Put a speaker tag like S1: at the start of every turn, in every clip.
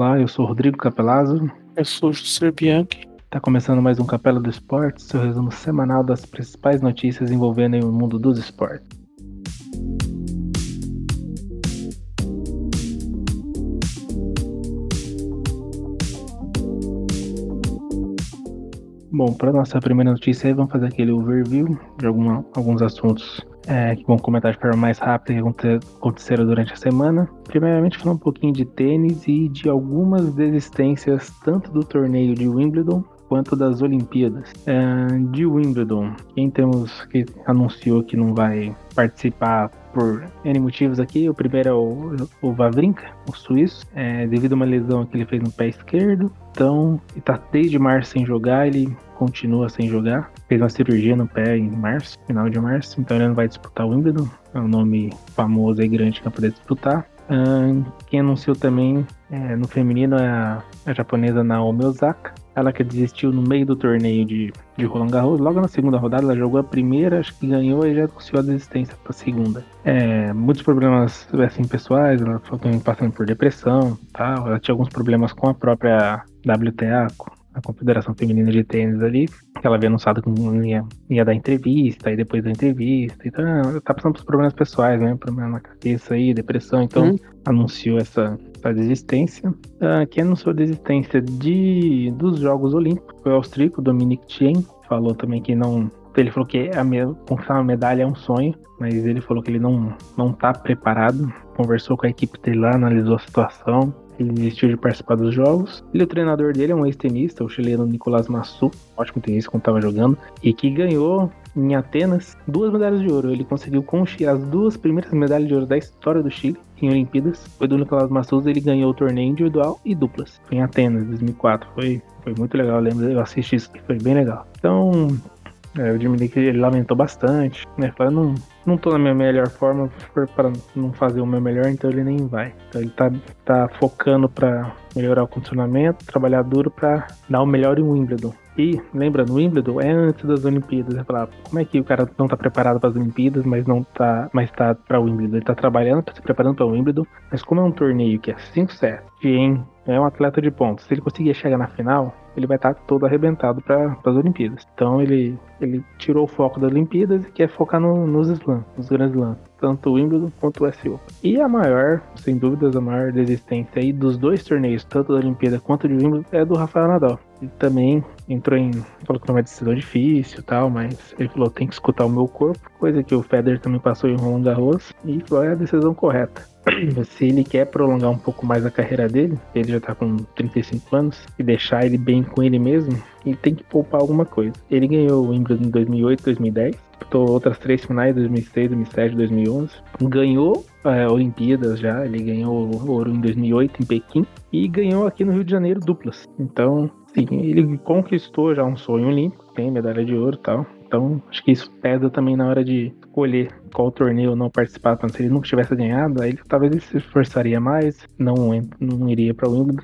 S1: Olá, eu sou Rodrigo Capelazzo.
S2: Eu sou José Bianchi.
S1: Está começando mais um Capela do Esporte, seu resumo semanal das principais notícias envolvendo o mundo dos esportes. Bom, para nossa primeira notícia vamos fazer aquele overview de alguma, alguns assuntos é, que vão comentar de forma mais rápida que aconteceram durante a semana. Primeiramente, falar um pouquinho de tênis e de algumas desistências, tanto do torneio de Wimbledon quanto das Olimpíadas. É, de Wimbledon, quem temos que anunciou que não vai participar por N motivos aqui. O primeiro é o, o o suíço, é, devido a uma lesão que ele fez no pé esquerdo. Então, ele tá desde março sem jogar, ele continua sem jogar. Fez uma cirurgia no pé em março, final de março, então ele não vai disputar o Wimbledon. É um nome famoso e grande para poder disputar. Uh, quem anunciou também é, no feminino é a, a, japonesa Naomi Osaka. Ela que desistiu no meio do torneio de, de Roland Garros. Logo na segunda rodada, ela jogou a primeira, acho que ganhou e já anunciou a desistência para a segunda. É, muitos problemas assim, pessoais, ela foi passando por depressão tal. Ela tinha alguns problemas com a própria WTA, a Confederação Feminina de Tênis ali, que ela havia anunciado que ia, ia dar entrevista, e depois da entrevista, então ela tá passando por problemas pessoais, né, problema na cabeça aí, depressão, então hum. anunciou essa, essa desistência. Uh, quem anunciou a desistência de, dos Jogos Olímpicos foi o austríaco Dominic Thiem, falou também que não ele falou que a conquistar uma medalha é um sonho, mas ele falou que ele não, não tá preparado. Conversou com a equipe dele lá, analisou a situação ele desistiu de participar dos jogos. Ele, o treinador dele é um ex-tenista, o chileno Nicolás Massu, ótimo tenista quando estava jogando, e que ganhou em Atenas duas medalhas de ouro. Ele conseguiu conquistar as duas primeiras medalhas de ouro da história do Chile em Olimpíadas. Foi do Nicolás Massus, ele ganhou o torneio individual e duplas. Foi em Atenas, 2004. Foi, foi muito legal, eu lembro, eu assisti isso, foi bem legal. Então, é, o Jimmy ele lamentou bastante, né? Falou, não, não tô na minha melhor forma para não fazer o meu melhor, então ele nem vai. Então ele tá, tá focando para melhorar o condicionamento, trabalhar duro para dar o melhor em Wimbledon. E, lembra, no Wimbledon é antes das Olimpíadas. Você fala, como é que o cara não tá preparado para as Olimpíadas, mas não tá, mas tá para Wimbledon? Ele tá trabalhando, tá se preparando para Wimbledon, mas como é um torneio que é 5 sets, em é um atleta de pontos. Se ele conseguir chegar na final, ele vai estar todo arrebentado para as Olimpíadas. Então ele, ele tirou o foco das Olimpíadas e quer focar no, nos slams, nos grandes slams, tanto o Wimbledon quanto o SU. E a maior, sem dúvidas, a maior desistência aí dos dois torneios, tanto da Olimpíada quanto de Wimbledon, é do Rafael Nadal. Também entrou em. falou que não é uma decisão difícil tal, mas ele falou: tem que escutar o meu corpo, coisa que o Federer também passou em Roland Garros, e falou: é a decisão correta. se ele quer prolongar um pouco mais a carreira dele, ele já tá com 35 anos, e deixar ele bem com ele mesmo, ele tem que poupar alguma coisa. Ele ganhou o Wimbledon em 2008, 2010, disputou outras três finais, 2006, 2007, 2011. Ganhou é, Olimpíadas já, ele ganhou ouro em 2008 em Pequim e ganhou aqui no Rio de Janeiro duplas. Então, sim, ele conquistou já um sonho olímpico, tem medalha de ouro e tal. Então, acho que isso pesa também na hora de escolher qual torneio não participar. Então, se ele nunca tivesse ganhado, aí ele, talvez ele se esforçaria mais, não, não iria para o Wimbledon,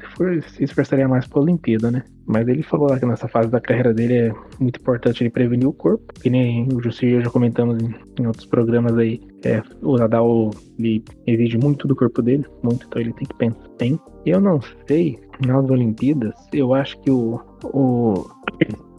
S1: se esforçaria mais para a Olimpíada, né? Mas ele falou lá que nessa fase da carreira dele é muito importante ele prevenir o corpo, que nem o Jussi e eu já comentamos em, em, outros programas aí. É, o Nadal ele exige muito do corpo dele, muito, então ele tem que pensar bem. Eu não sei, nas Olimpíadas, eu acho que o, o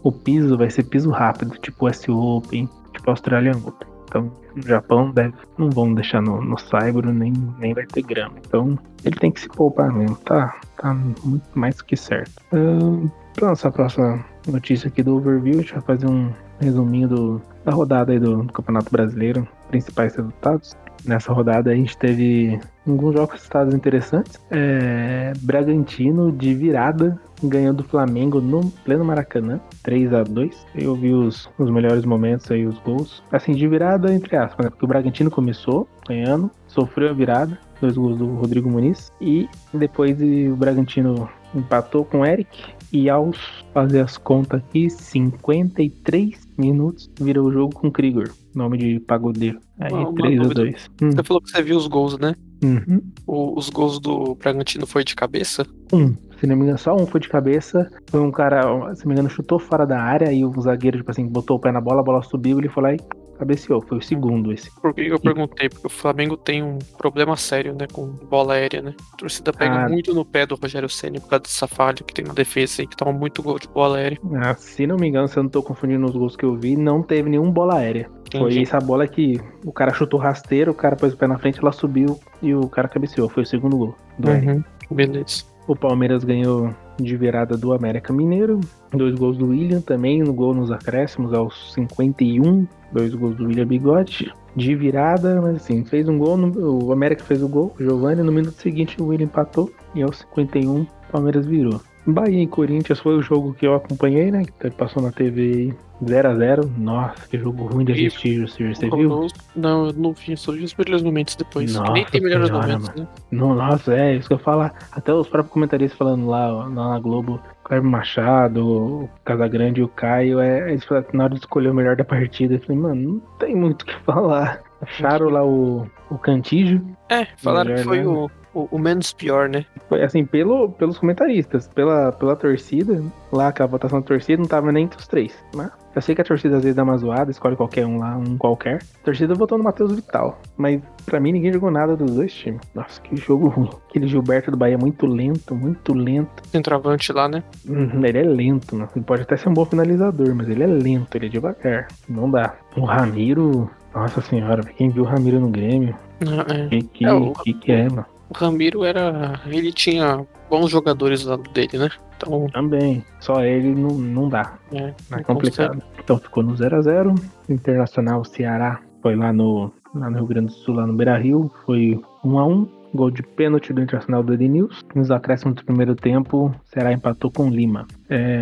S1: o piso vai ser piso rápido, tipo S Open, tipo Australian Open. Então, no Japão deve, não vão deixar no, no Saibro, nem, nem vai ter grama. Então, ele tem que se poupar mesmo. Tá, tá muito mais do que certo. Uh, pra nossa próxima notícia aqui do overview, a gente vai fazer um resuminho do, da rodada aí do, do Campeonato Brasileiro, principais resultados. Nessa rodada a gente teve alguns jogos resultados interessantes. É, Bragantino de virada ganhou do Flamengo no pleno Maracanã, 3 a 2 Eu vi os, os melhores momentos aí, os gols. Assim, de virada, entre aspas, né? Porque o Bragantino começou ganhando, sofreu a virada, dois gols do Rodrigo Muniz. E depois o Bragantino empatou com o Eric. E aos fazer as contas aqui, 53 minutos virou o jogo com o Krieger, nome de pagodeiro. Aí uma, 3 a 2
S2: hum. Você falou que você viu os gols, né?
S1: Uhum.
S2: O, os gols do Bragantino foi de cabeça?
S1: Um. Se não me engano, só um foi de cabeça. Foi um cara, se não me engano, chutou fora da área e o zagueiro, tipo assim, botou o pé na bola, a bola subiu, ele foi lá e cabeceou. Foi o segundo esse.
S2: Por que eu perguntei? Porque o Flamengo tem um problema sério, né, com bola aérea, né? A torcida pega
S1: Ah.
S2: muito no pé do Rogério Ceni por causa dessa falha que tem na defesa aí, que toma muito gol de bola aérea.
S1: Ah, se não me engano, se eu não tô confundindo os gols que eu vi, não teve nenhum bola aérea. Foi
S2: Entendi.
S1: essa bola que o cara chutou rasteiro, o cara pôs o pé na frente, ela subiu e o cara cabeceou. Foi o segundo gol do.
S2: Uhum. Beleza.
S1: O Palmeiras ganhou de virada do América Mineiro. Dois gols do William também, no gol nos acréscimos aos 51. Dois gols do William Bigode. De virada, mas assim, fez um gol. no- o América fez o gol, o Giovanni. No minuto seguinte, o William empatou. E aos 51, o Palmeiras virou. Bahia e Corinthians foi o jogo que eu acompanhei, né? Que passou na TV 0x0. Nossa, que jogo ruim de assistir, Sir. Você viu?
S2: Não, eu não vi, só vi os melhores momentos depois. que nem
S1: Nossa
S2: tem melhores
S1: senhora,
S2: momentos, né?
S1: Não, nossa, é isso que eu falo. Até os próprios comentaristas falando lá, lá na Globo, Cleber Machado, o Casagrande e o Caio, é, eles falaram na hora de escolher o melhor da partida, eu falei, mano, não tem muito o que falar. Acharam lá o, o Cantígio,
S2: É, falaram que foi o, o, o menos pior, né?
S1: foi assim, pelo, pelos comentaristas, pela, pela torcida, lá que a votação da torcida não tava nem entre os três. Mas eu sei que a torcida às vezes dá uma zoada, escolhe qualquer um lá, um qualquer. A torcida votou no Matheus Vital, mas pra mim ninguém jogou nada dos dois times. Nossa, que jogo ruim. Aquele Gilberto do Bahia é muito lento, muito lento.
S2: Centroavante lá, né?
S1: Uhum, Ele é lento, né? Ele pode até ser um bom finalizador, mas ele é lento, ele é devagar. Não dá. O Ramiro, nossa senhora, quem viu o Ramiro no Grêmio,
S2: Ah, é.
S1: que que,
S2: É, o-
S1: que, que é, mano?
S2: O Ramiro era. Ele tinha bons jogadores do lado dele, né? Então,
S1: Também, só ele não, não dá.
S2: é.
S1: É complicado. Então ficou no 0x0. Internacional Ceará foi lá no, lá no Rio Grande do Sul, lá no Beira Rio. Foi 1x1. Gol de pênalti do Internacional do Edenilson. Nos acréscimos do primeiro tempo, Ceará empatou com Lima. É,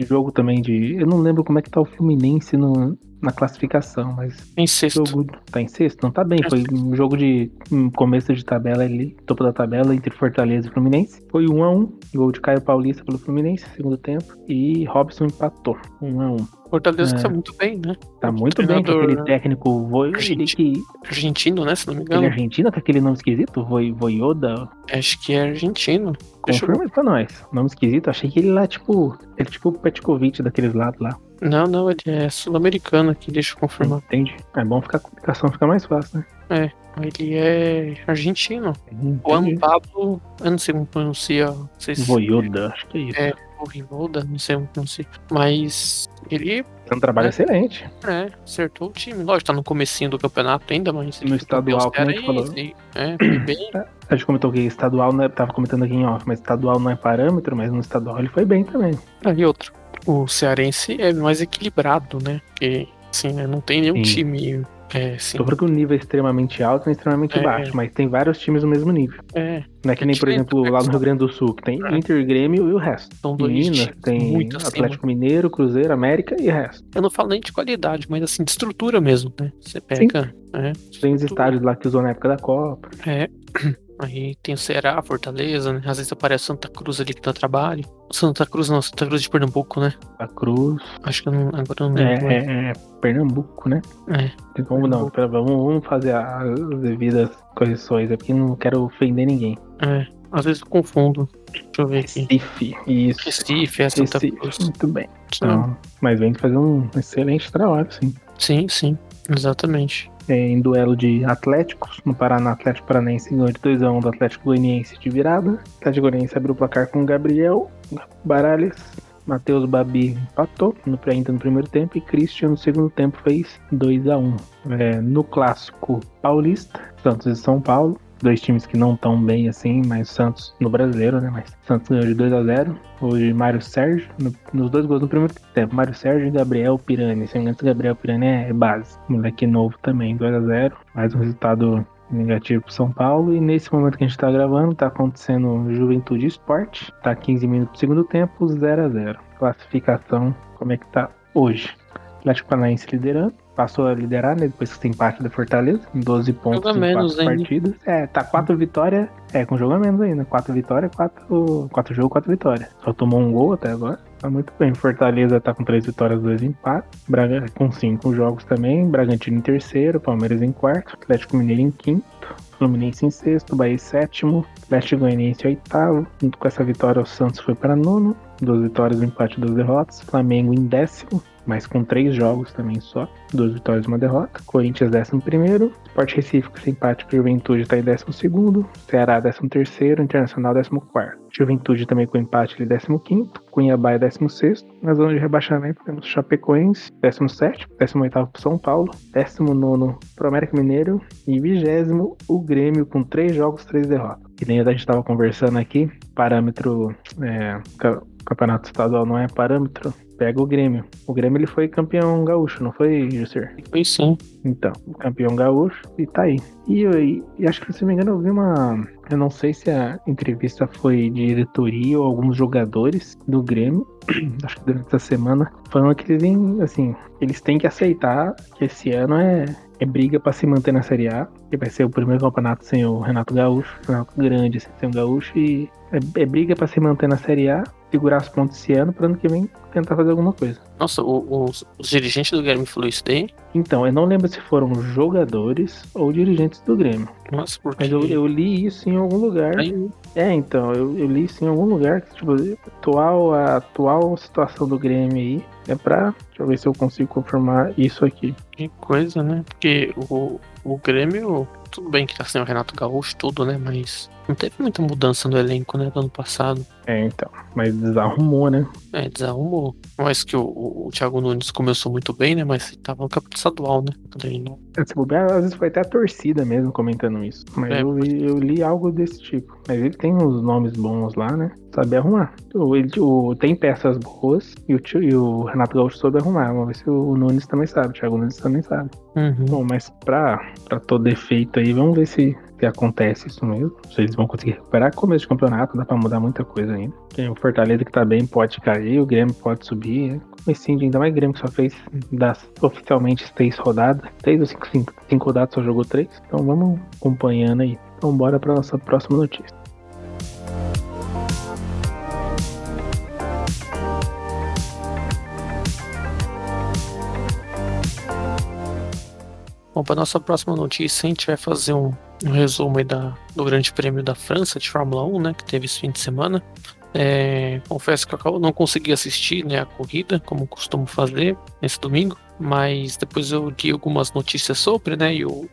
S1: jogo também de. Eu não lembro como é que tá o Fluminense no, na classificação, mas.
S2: Em sexto.
S1: jogo tá em sexto? Não tá bem. Foi um jogo de um começo de tabela ali, topo da tabela entre Fortaleza e Fluminense. Foi 1 a 1 gol de Caio Paulista pelo Fluminense, segundo tempo. E Robson empatou, 1 a 1
S2: Fortaleza
S1: É.
S2: tá muito bem, né?
S1: Tá muito bem com aquele técnico Voi,
S2: argentino.
S1: que
S2: Argentino, né? Se não me
S1: ele é
S2: engano.
S1: argentino, com aquele nome esquisito, Voi, Voioda.
S2: Acho que é argentino. Eu...
S1: Confirma aí pra nós. Nome esquisito, achei que ele lá, tipo, ele é tipo Petkovic daqueles lados lá.
S2: Não, não, ele é sul-americano aqui, deixa eu confirmar.
S1: Entende? É bom ficar a comunicação, fica mais fácil, né?
S2: Ele é argentino. Juan
S1: Entendi.
S2: Pablo, eu não sei como pronuncia. Não sei se
S1: Voioda, acho que é isso.
S2: É. o Rivalda, não sei como pronuncia. Mas ele
S1: É um trabalho excelente.
S2: é, acertou o time. Lógico, tá no comecinho do campeonato ainda, mas.
S1: No estadual, como a gente
S2: cearense, É, foi bem.
S1: A gente comentou que estadual, né, tava comentando aqui em off, mas estadual não é parâmetro, mas no estadual ele foi bem também.
S2: Ah, e outro. O cearense é mais equilibrado, né? Porque, assim, né, não tem nenhum
S1: Sim.
S2: time. É,
S1: Tô falando que o nível é extremamente alto e extremamente
S2: É.
S1: baixo, mas tem vários times no mesmo nível.
S2: é,
S1: Não é que nem, por exemplo,
S2: né,
S1: lá no Rio Grande do Sul, que tem
S2: É.
S1: Inter, Grêmio e o resto.
S2: são dois
S1: Minas tem. Atlético Mineiro, Cruzeiro, América e o resto.
S2: Eu não falo nem de qualidade, mas assim, de estrutura mesmo, né? Você pega. É,
S1: Tem os estádios lá que usou na época da Copa.
S2: É. Aí tem o Ceará, Fortaleza, né? Às vezes aparece Santa Cruz ali que dá trabalho. Santa Cruz não, Santa Cruz de Pernambuco, né?
S1: A Cruz.
S2: Acho que eu não, agora eu não
S1: É,
S2: lembro.
S1: é, é Pernambuco, né?
S2: É.
S1: Vamos, não, pera, vamos, vamos fazer as devidas correções aqui, não quero ofender ninguém.
S2: É, Às vezes eu confundo. Deixa eu ver aqui.
S1: Recife, isso.
S2: Recife, é Santa
S1: Recife,
S2: Cruz.
S1: muito bem. Então, mas vem fazer um excelente trabalho, sim.
S2: Sim, sim. Exatamente.
S1: É, em duelo de Atléticos, no Paraná, Atlético Paranaense ganhou de 2x1 do Atlético Goianiense de virada. Atlético Goianiense abriu o placar com Gabriel, Baralhas, Matheus Babi empatou no, ainda no primeiro tempo e Christian no segundo tempo fez 2x1. É, no clássico paulista, Santos e São Paulo, dois times que não estão bem assim, mas Santos no brasileiro, né? Mas Santos ganhou de 2 a 0 Hoje Mário Sérgio, no- nos dois gols no primeiro tempo, Mário Sérgio e Gabriel Pirani. Se não Gabriel Pirani é base. Moleque novo também, 2 a 0 Mais um resultado negativo pro São Paulo. E nesse momento que a gente tá gravando, tá acontecendo Juventude Esporte. Tá 15 minutos do segundo tempo, 0 a 0 Classificação, como é que tá hoje? Atlético Paranaense liderando. Passou a liderar, né? Depois que tem empate da Fortaleza, em 12 pontos
S2: Joga
S1: em
S2: menos
S1: 4
S2: ainda.
S1: partidas. É, tá 4 vitórias. É, com jogo a menos ainda. 4 vitórias, 4, 4 jogos, 4 vitórias. Só tomou um gol até agora. Tá muito bem. Fortaleza tá com 3 vitórias, 2 empates. Braga com 5 jogos também. Bragantino em terceiro, Palmeiras em quarto, Atlético Mineiro em quinto. Fluminense em sexto, Bahia em sétimo, Atlético Goianiense em oitavo. Junto com essa vitória, o Santos foi para nono. Duas vitórias, um empate, duas derrotas. Flamengo em décimo, mas com três jogos também só, duas vitórias e uma derrota. Corinthians décimo primeiro, Sport Recife com empate com Juventude está em décimo segundo, Ceará décimo terceiro, Internacional décimo quarto. Juventude também com empate ele décimo quinto, Cunhabá é décimo sexto. Na zona de rebaixamento temos Chapecoense, décimo sétimo, décimo oitavo para São Paulo, décimo nono para o América Mineiro e vigésimo o Grêmio com três jogos, três derrotas. Que nem a gente estava conversando aqui, parâmetro é, campeonato estadual não é parâmetro, pega o Grêmio. O Grêmio ele foi campeão gaúcho, não foi, Jusser?
S2: Foi sim.
S1: Então, campeão gaúcho e tá aí. E, e, e, acho que, se não me engano, eu vi uma. Eu não sei se a entrevista foi de diretoria ou alguns jogadores do Grêmio. acho que durante essa semana, falando que eles, assim, eles têm que aceitar que esse ano é, é briga para se manter na Série A, que vai ser o primeiro campeonato sem o Renato Gaúcho, Renato grande sem o Gaúcho, e é, é briga para se manter na Série A segurar as pontas esse ano para ano que vem tentar fazer alguma coisa.
S2: Nossa, o, os, os, dirigentes do Grêmio falou isso daí?
S1: Então, eu não lembro se foram jogadores ou dirigentes do Grêmio.
S2: Nossa, porque...
S1: Mas eu, eu li isso em algum lugar. Aí... É, então, eu, eu, li isso em algum lugar. Tipo, atual, a atual situação do Grêmio aí é pra. Deixa eu ver se eu consigo confirmar isso aqui.
S2: Que coisa, né? Porque o, o Grêmio, tudo bem que tá sem o Renato Gaúcho, tudo, né? Mas não teve muita mudança no elenco, né, do ano passado.
S1: É, então. Mas desarrumou, né?
S2: É, desarrumou. Mas que o, o, o Thiago Nunes começou muito bem, né? Mas tava no campeonato estadual, né? Daí não...
S1: É, se bobear, às vezes foi até a torcida mesmo comentando isso. Mas é, eu, eu, li algo desse tipo. Mas ele tem uns nomes bons lá, né? Sabe arrumar. O, ele, o, tem peças boas e o, e o Renato Gaúcho soube arrumar. Vamos ver se o Nunes também sabe. O Thiago Nunes também sabe.
S2: Uhum.
S1: Bom, mas pra, pra todo efeito aí, vamos ver se que acontece isso mesmo. Se eles vão conseguir recuperar. Começo de campeonato, dá pra mudar muita coisa ainda. Tem o Fortaleza que tá bem, pode cair, o Grêmio pode subir. Né? Comecinho ainda mais Grêmio que só fez das oficialmente três rodadas. Três ou cinco, cinco, cinco rodadas só jogou três. Então vamos acompanhando aí. Então bora pra nossa próxima notícia.
S2: Bom, para nossa próxima notícia, a gente vai fazer um, um resumo da, do Grande Prêmio da França de Fórmula 1, né, que teve esse fim de semana. É, confesso que eu não consegui assistir né, a corrida, como costumo fazer nesse domingo, mas depois eu li algumas notícias sobre, né, e o,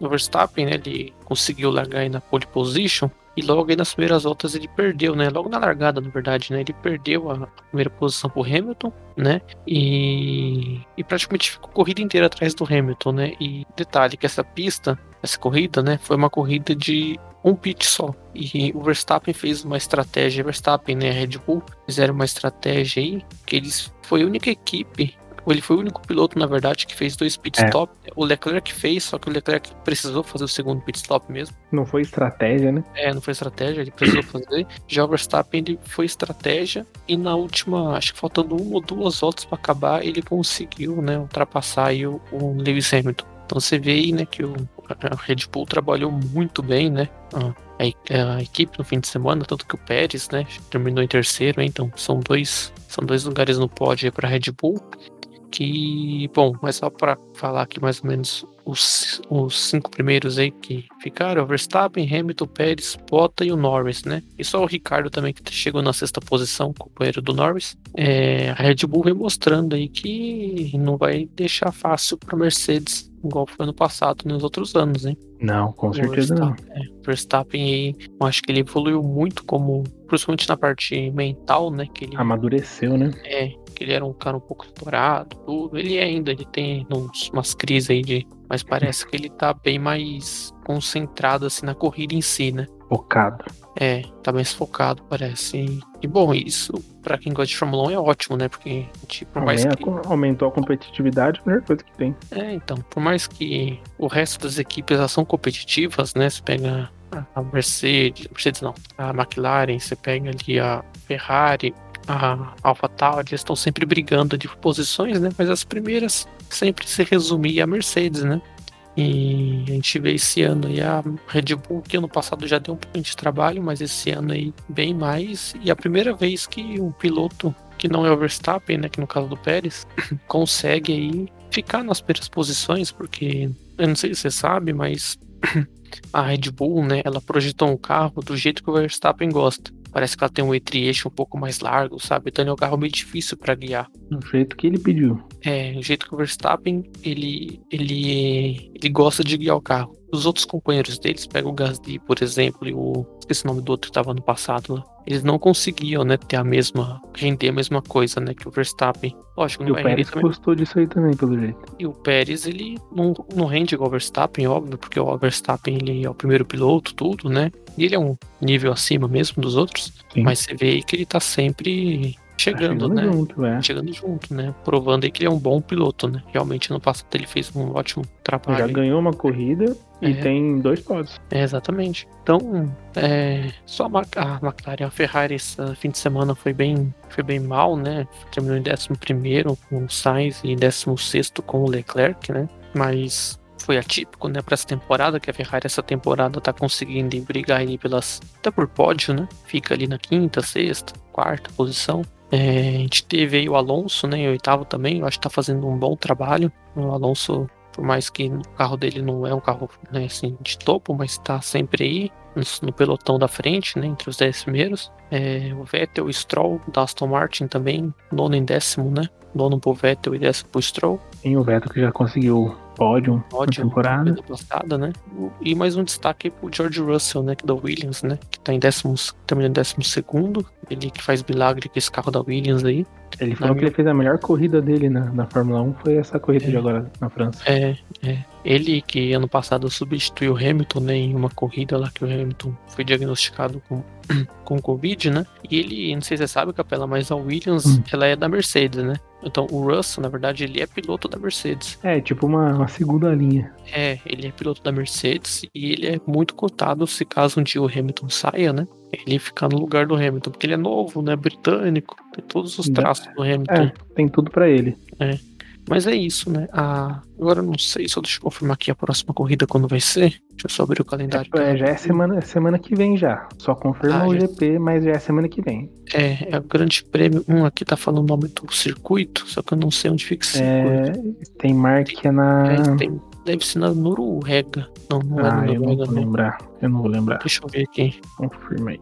S2: o Verstappen, né, ele conseguiu largar aí na pole position, e logo aí nas primeiras voltas ele perdeu, né? Logo na largada, na verdade, né? Ele perdeu a primeira posição pro Hamilton, né? E, e praticamente ficou a corrida inteira atrás do Hamilton, né? E detalhe que essa pista, essa corrida, né? Foi uma corrida de um pit só. E o Verstappen fez uma estratégia, Verstappen, né? Red Bull fizeram uma estratégia aí que eles foi a única equipe ele foi o único piloto, na verdade, que fez dois pit stop. É. O Leclerc fez, só que o Leclerc precisou fazer o segundo pit stop mesmo.
S1: Não foi estratégia, né?
S2: É, não foi estratégia, ele precisou fazer. Já o Verstappen ele foi estratégia e na última, acho que faltando uma ou duas voltas para acabar, ele conseguiu, né, ultrapassar aí o, o Lewis Hamilton. Então você vê aí, né, que o a Red Bull trabalhou muito bem, né? A, a, equipe no fim de semana, tanto que o Pérez, né, terminou em terceiro, então são dois, são dois lugares no pódio para Red Bull que, bom, mas só para falar aqui mais ou menos os, os cinco primeiros aí que ficaram, Verstappen, Hamilton, Pérez, Bottas e o Norris, né? E só o Ricardo também que chegou na sexta posição, companheiro do Norris. É, a Red Bull vem mostrando aí que não vai deixar fácil para Mercedes, igual foi ano passado nos outros anos, hein?
S1: Não, com certeza não.
S2: É, Verstappen aí, eu acho que ele evoluiu muito como, principalmente na parte mental, né? Que ele
S1: amadureceu, né?
S2: É, que ele era um cara um pouco estourado, tudo. Ele ainda, ele tem uns, umas crises aí de. Mas parece que ele tá bem mais concentrado assim na corrida em si, né?
S1: Focado.
S2: É, tá mais focado, parece. E bom, isso para quem gosta de Fórmula 1 é ótimo, né? Porque, tipo, por mais que...
S1: Aumentou a competitividade, a melhor coisa que tem.
S2: É, então, por mais que o resto das equipes elas são competitivas, né? Você pega a Mercedes, Mercedes não, a McLaren, você pega ali a Ferrari, a AlphaTauri estão sempre brigando de posições, né? Mas as primeiras sempre se resumia a Mercedes, né? E a gente vê esse ano aí a Red Bull, que ano passado já deu um pouquinho de trabalho, mas esse ano aí bem mais. E a primeira vez que um piloto que não é o Verstappen, né? Que no caso do Pérez, consegue aí ficar nas primeiras posições, porque eu não sei se você sabe, mas a Red Bull, né, ela projetou um carro do jeito que o Verstappen gosta. Parece que ela tem um entre-eixo um pouco mais largo, sabe? Então ele é um carro meio difícil para guiar.
S1: Do jeito que ele pediu.
S2: É, o jeito que o Verstappen, ele, ele, ele gosta de guiar o carro. Os outros companheiros deles, pega o Gasly, por exemplo, e o. Esqueci o nome do outro que estava no passado lá. Eles não conseguiam, né, ter a mesma. render a mesma coisa, né, que o Verstappen. Lógico, não
S1: E o
S2: vai
S1: Pérez
S2: também.
S1: gostou disso aí também, pelo jeito.
S2: E o Pérez, ele não, não rende igual o Verstappen, óbvio, porque o Verstappen ele é o primeiro piloto, tudo, né? E ele é um nível acima mesmo dos outros.
S1: Sim.
S2: Mas você vê aí que ele tá sempre
S1: Tá
S2: chegando, né?
S1: junto, é.
S2: Chegando junto, né? Provando aí que ele é um bom piloto, né? Realmente no passado ele fez um ótimo trabalho.
S1: Já
S2: aí.
S1: ganhou uma corrida e
S2: É.
S1: tem dois pódios.
S2: É, exatamente. Então, é, só a, McLaren, a Ferrari esse fim de semana foi bem, foi bem mal, né? Terminou em 11 com o Sainz e em 16 com o Leclerc, né? Mas foi atípico, né, para essa temporada, que a Ferrari essa temporada tá conseguindo brigar aí pelas até por pódio, né? Fica ali na quinta, sexta, quarta posição. É, a gente teve aí o Alonso, né, em oitavo também, eu acho que tá fazendo um bom trabalho. O Alonso por mais que o carro dele não é um carro né, assim, de topo, mas está sempre aí no, pelotão da frente, né, entre os 10 primeiros. É, o Vettel, o Stroll, da Aston Martin também, nono em décimo, né? Nono pro Vettel e décimo pro Stroll.
S1: Tem o Vettel que já conseguiu pódio
S2: Ódio
S1: na temporada.
S2: da passada, né? E mais um destaque pro George Russell, né? Que da Williams, né? Que tá em décimo, terminando em décimo segundo. Ele que faz milagre com esse carro da Williams aí.
S1: Ele falou que
S2: minha-
S1: ele fez a melhor corrida dele na, na Fórmula 1 foi essa corrida
S2: É.
S1: de agora na França.
S2: É, é. Ele que ano passado substituiu o Hamilton né, em uma corrida lá que o Hamilton foi diagnosticado com, com Covid, né? E ele, não sei se você sabe, Capela, mas a Williams,
S1: Hum.
S2: ela é da Mercedes, né? Então o Russell, na verdade, ele é piloto da Mercedes.
S1: É, tipo uma, uma segunda linha.
S2: É, ele é piloto da Mercedes e ele é muito cotado se caso um dia o Hamilton saia, né? Ele ficar no lugar do Hamilton, porque ele é novo, né? Britânico, tem todos os traços do Hamilton.
S1: É, tem tudo pra ele.
S2: Mas é isso, né? A... Agora eu não sei, só deixa eu confirmar aqui a próxima corrida quando vai ser. Deixa eu só abrir o calendário.
S1: É, já é semana, semana que vem já. Só confirma
S2: Ah,
S1: o
S2: já.
S1: GP, mas já é semana que vem.
S2: É, é o Grande Prêmio. Um aqui tá falando o nome do circuito, só que eu não sei onde fica esse circuito.
S1: É, tem marca na.
S2: É, tem- deve ser na Noruega. Não, não é
S1: ah,
S2: na
S1: eu não
S2: Noruega,
S1: vou
S2: não.
S1: lembrar. Eu não vou lembrar.
S2: Deixa eu ver aqui.
S1: Confirma aí.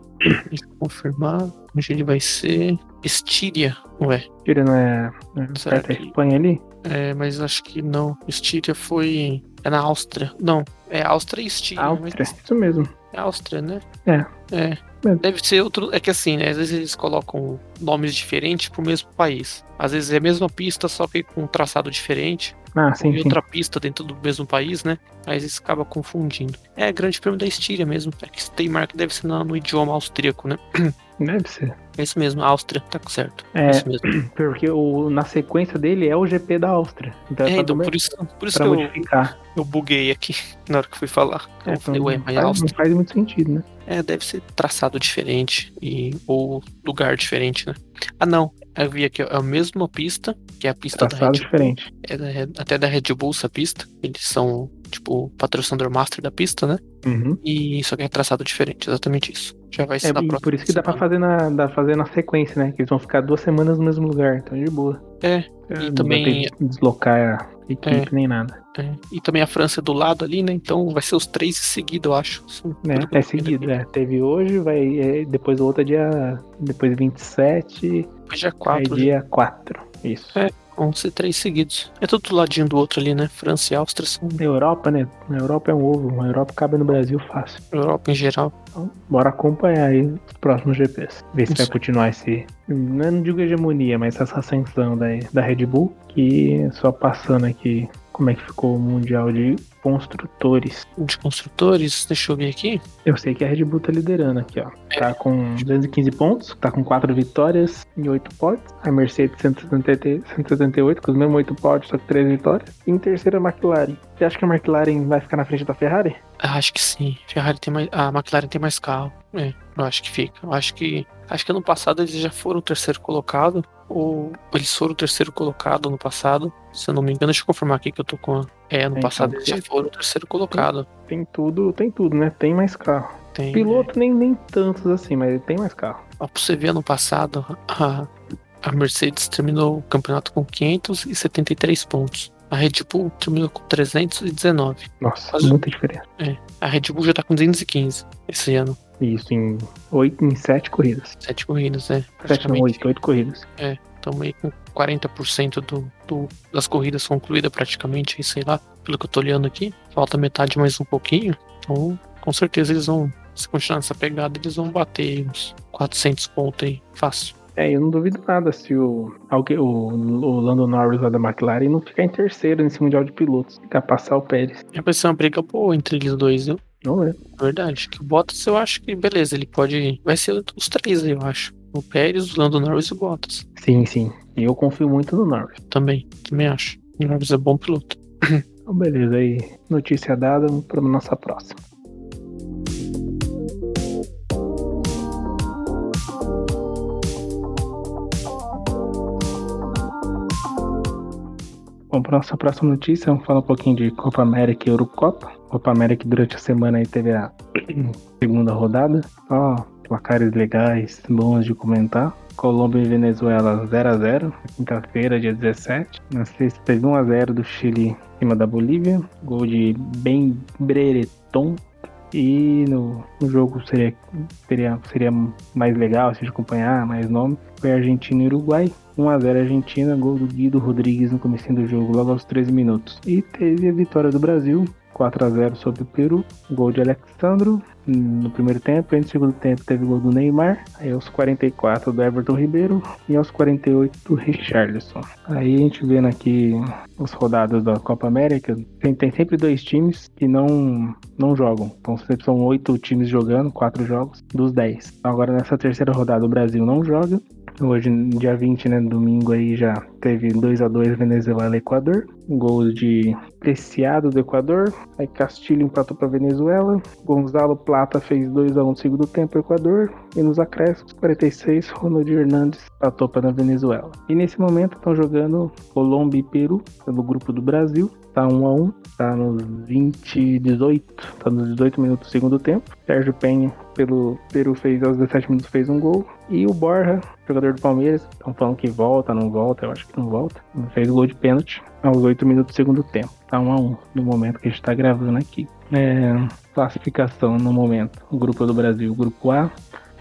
S2: Deixa eu confirmar. Onde ele vai ser? Estíria. Ué,
S1: Tira, não é. é
S2: Será
S1: perto da
S2: que-
S1: Espanha ali?
S2: É, mas acho que não. Estíria foi. É na Áustria. Não, é Áustria e Estíria.
S1: Áustria.
S2: mas
S1: Isso mesmo.
S2: É Áustria, né?
S1: É.
S2: É.
S1: Mesmo.
S2: Deve ser outro. É que assim, né? Às vezes eles colocam nomes diferentes pro mesmo país. Às vezes é a mesma pista, só que com um traçado diferente.
S1: Ah, sim,
S2: e outra pista dentro do mesmo país, né? Aí eles acabam confundindo. É Grande Prêmio da Estíria mesmo. É que Steiermark deve ser na- no idioma austríaco, né?
S1: Deve ser.
S2: É isso mesmo, Áustria, tá certo.
S1: É.
S2: isso mesmo.
S1: Porque o, na sequência dele é o GP da Áustria. Então é,
S2: É, então por isso, por isso que eu,
S1: modificar.
S2: eu buguei aqui na hora que fui falar.
S1: É,
S2: eu falei,
S1: então
S2: ué,
S1: não,
S2: mas
S1: faz,
S2: Áustria.
S1: não faz muito sentido, né?
S2: É, deve ser traçado diferente e ou lugar diferente, né? Ah, não. Eu vi aqui, ó, é a mesma pista, que é a pista da
S1: Traçado
S2: Red Bull.
S1: diferente.
S2: É da Red- até da Red Bull essa pista. Eles são, tipo, patrocinador master da pista, né?
S1: Uhum.
S2: E só que é traçado diferente, exatamente isso. Já vai ser
S1: É,
S2: na
S1: e
S2: próxima
S1: por isso que dá pra
S2: semana.
S1: fazer na, dá fazer na sequência, né? Que eles vão ficar duas semanas no mesmo lugar, então de boa.
S2: É, também-
S1: vai ter que deslocar a equipe nem nada.
S2: É, E também a França é do lado ali, né? Então vai ser os três seguidos, eu acho. Assim,
S1: Né? É
S2: tô vendo
S1: seguido, é. Teve hoje, vai. é, depois o outro é dia. Depois 27,
S2: Depois dia
S1: aí
S2: 4,
S1: dia 4. Isso.
S2: É. vão ser três seguidos. É tudo do ladinho do outro ali, né? França e Áustria são
S1: Na Europa, né? Na Europa é um ovo. A Europa cabe no Brasil fácil.
S2: Europa em geral.
S1: Então, bora acompanhar aí os próximos GPs. Ver se
S2: Isso.
S1: vai continuar esse. Não, não digo hegemonia, mas essa ascensão da, da Red Bull. Que só passando aqui como é que ficou o Mundial de Construtores.
S2: De construtores, deixa eu ver aqui.
S1: Eu sei que a Red Bull tá liderando aqui, ó. Tá com 215 pontos, tá com 4 vitórias e 8 pódios. A Mercedes 170 178, com os mesmos 8 pódios, só que 3 vitórias. E em terceiro a McLaren. Você acha que a McLaren vai ficar na frente da Ferrari?
S2: Acho que sim. Ferrari tem mais. A McLaren tem mais carro. É, eu acho que fica. Eu acho que. Acho que ano passado eles já foram o terceiro colocado. Ou eles foram o terceiro colocado no passado. Se eu não me engano, deixa eu confirmar aqui que eu tô com. a- É, ano
S1: Então,
S2: passado eles já foram o terceiro colocado.
S1: Tem tudo, tem tudo, né? Tem mais carro.
S2: Tem.
S1: Piloto nem, nem tantos assim, mas tem mais carro.
S2: Ó, pra você ver, ano passado, a, a Mercedes terminou o campeonato com 573 pontos. A Red Bull terminou com 319.
S1: Nossa,
S2: Mas-
S1: muita diferença.
S2: A Red Bull já tá com 215 esse ano.
S1: Isso, em oito, em sete corridas.
S2: Sete corridas, é.
S1: Sete não, oito, oito corridas.
S2: É, estamos aí com 40% do, do, das corridas concluídas praticamente, sei lá, pelo que eu tô olhando aqui. Falta metade mais um pouquinho. Então, com certeza eles vão, se continuar nessa pegada, eles vão bater uns 400 pontos aí, fácil.
S1: É, eu não duvido nada se o, o, o Lando Norris lá da McLaren não ficar em terceiro nesse Mundial de Pilotos, ficar passar o Pérez.
S2: É vai ser uma briga boa entre eles dois, viu?
S1: Não é.
S2: Verdade. Que o Bottas eu acho que, beleza, ele pode. Vai ser os três aí, eu acho. O Pérez, o Lando Norris e o Bottas.
S1: Sim, sim. E eu confio muito no Norris.
S2: Também, também acho. O Norris é bom piloto.
S1: Então, beleza, aí. Notícia dada para nossa próxima. Bom, para nossa próxima notícia, vamos falar um pouquinho de Copa América e Eurocopa. Copa América durante a semana aí teve a segunda rodada. Ó, placares legais, bons de comentar. Colômbia e Venezuela 0 a 0 quinta-feira, dia 17. Na sexta teve 1 a 0 do Chile em cima da Bolívia. Gol de Ben Brereton. E no, no jogo seria, seria, seria mais legal se acompanhar, mais nome. Foi Argentina e Uruguai. 1x0 Argentina, gol do Guido Rodrigues no começo do jogo, logo aos 13 minutos. E teve a vitória do Brasil, 4 a 0 sobre o Peru, gol de Alexandro no primeiro tempo, e no segundo tempo teve gol do Neymar, aí aos 44 do Everton Ribeiro e aos 48 do Richarlison. Aí a gente vendo aqui os rodados da Copa América, tem, tem sempre dois times que não, não jogam, então sempre são oito times jogando, quatro jogos dos 10. Agora nessa terceira rodada o Brasil não joga, Hoje, dia 20, né, domingo aí já teve 2 a 2 Venezuela e Equador. Gol de Preciado do Equador. Aí Castilho empatou para Venezuela. Gonzalo Plata fez 2 a 1 no segundo tempo Equador. E nos acréscimos 46, Ronald Hernandes empatou para Venezuela. E nesse momento estão jogando Colômbia e Peru pelo grupo do Brasil tá 1 a 1 tá nos 20, 18, tá nos 18 minutos do segundo tempo. Sérgio Penha, pelo Peru, fez aos 17 minutos, fez um gol. E o Borja, jogador do Palmeiras, estão falando que volta, não volta, eu acho que não volta. Fez gol de pênalti aos 8 minutos do segundo tempo. Tá 1 a 1 no momento que a gente tá gravando aqui. É, classificação no momento. O grupo do Brasil, grupo A.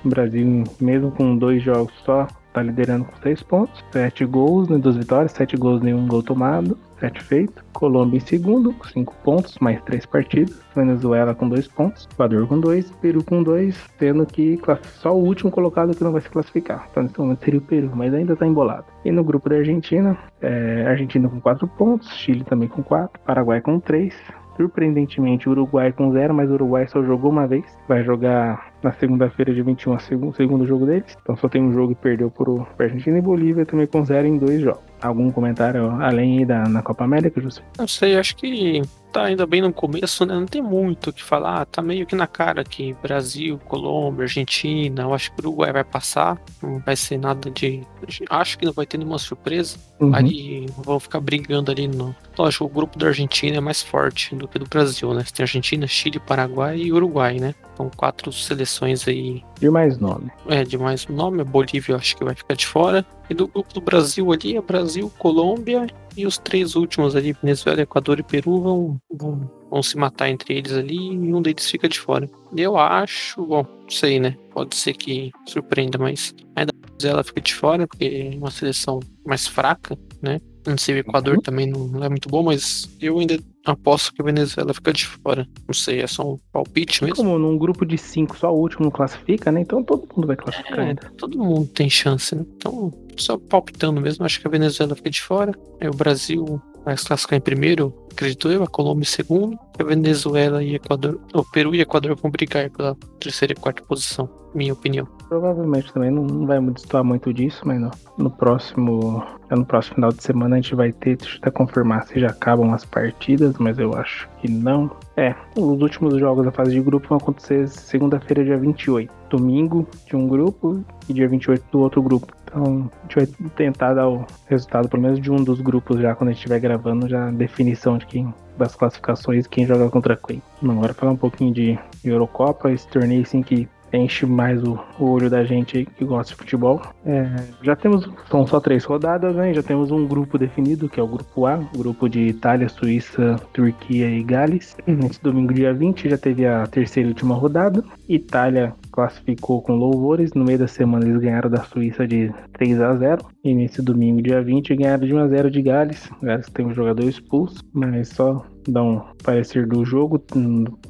S1: O Brasil, mesmo com dois jogos só, tá liderando com 6 pontos, 7 gols, né, duas vitórias, 7 gols, nenhum gol tomado, 7 feitos. Colômbia em segundo, com 5 pontos, mais 3 partidas. Venezuela com 2 pontos, Equador com 2, Peru com 2, sendo que só o último colocado que não vai se classificar. Então nesse momento seria o Peru, mas ainda tá embolado. E no grupo da Argentina, é, Argentina com 4 pontos, Chile também com 4, Paraguai com 3, surpreendentemente, o Uruguai com zero, mas o Uruguai só jogou uma vez. Vai jogar na segunda-feira de 21, o segundo, segundo jogo deles. Então só tem um jogo e perdeu por, Argentina e Bolívia também com zero em dois jogos. Algum comentário além da na Copa América, José?
S2: Não sei, acho que tá ainda bem no começo, né? Não tem muito o que falar. Tá meio que na cara que Brasil, Colômbia, Argentina. Eu acho que o Uruguai vai passar. Não vai ser nada de. Acho que não vai ter nenhuma surpresa. Uhum. Aí vão ficar brigando ali no. Lógico, o grupo da Argentina é mais forte do que do Brasil, né? Você tem Argentina, Chile, Paraguai e Uruguai, né? São quatro seleções aí.
S1: De mais nome.
S2: É, de mais nome. Bolívia eu acho que vai ficar de fora. E do grupo do Brasil ali é Brasil, Colômbia e os três últimos ali, Venezuela, Equador e Peru, vão, vão, vão se matar entre eles ali e um deles fica de fora. Eu acho, bom, sei, né? Pode ser que surpreenda, mas ainda ela fica de fora, porque é uma seleção mais fraca, né? Não sei, o Equador uhum. também não é muito bom, mas eu ainda aposto que a Venezuela fica de fora. Não sei, é só um palpite mesmo.
S1: Como num grupo de cinco só o último não classifica, né? Então todo mundo vai classificar é, ainda.
S2: Todo mundo tem chance, né? Então, só palpitando mesmo, acho que a Venezuela fica de fora. Aí o Brasil vai se classificar em primeiro, acredito eu, a Colômbia em segundo, a Venezuela e Equador, o Peru e Equador vão brigar pela terceira e quarta posição, minha opinião.
S1: Provavelmente também não vai destoar muito disso, mas no, no próximo no próximo final de semana a gente vai ter, deixa eu até confirmar se já acabam as partidas, mas eu acho que não. É, os últimos jogos da fase de grupo vão acontecer segunda-feira, dia 28. Domingo de um grupo e dia 28 do outro grupo. Então, a gente vai tentar dar o resultado, pelo menos de um dos grupos já, quando a gente estiver gravando, já definição de quem das classificações quem joga contra quem. Agora falar um pouquinho de Eurocopa, esse torneio assim que enche mais o, o olho da gente que gosta de futebol. É, já temos, são só três rodadas, né? Já temos um grupo definido, que é o grupo A, grupo de Itália, Suíça, Turquia e Gales. Nesse domingo, dia 20, já teve a terceira e última rodada. Itália classificou com louvores. No meio da semana eles ganharam da Suíça de 3 a 0 E nesse domingo, dia 20, ganharam de 1 a 0 de Gales. Gales tem um jogador expulso, mas só dar um parecer do jogo,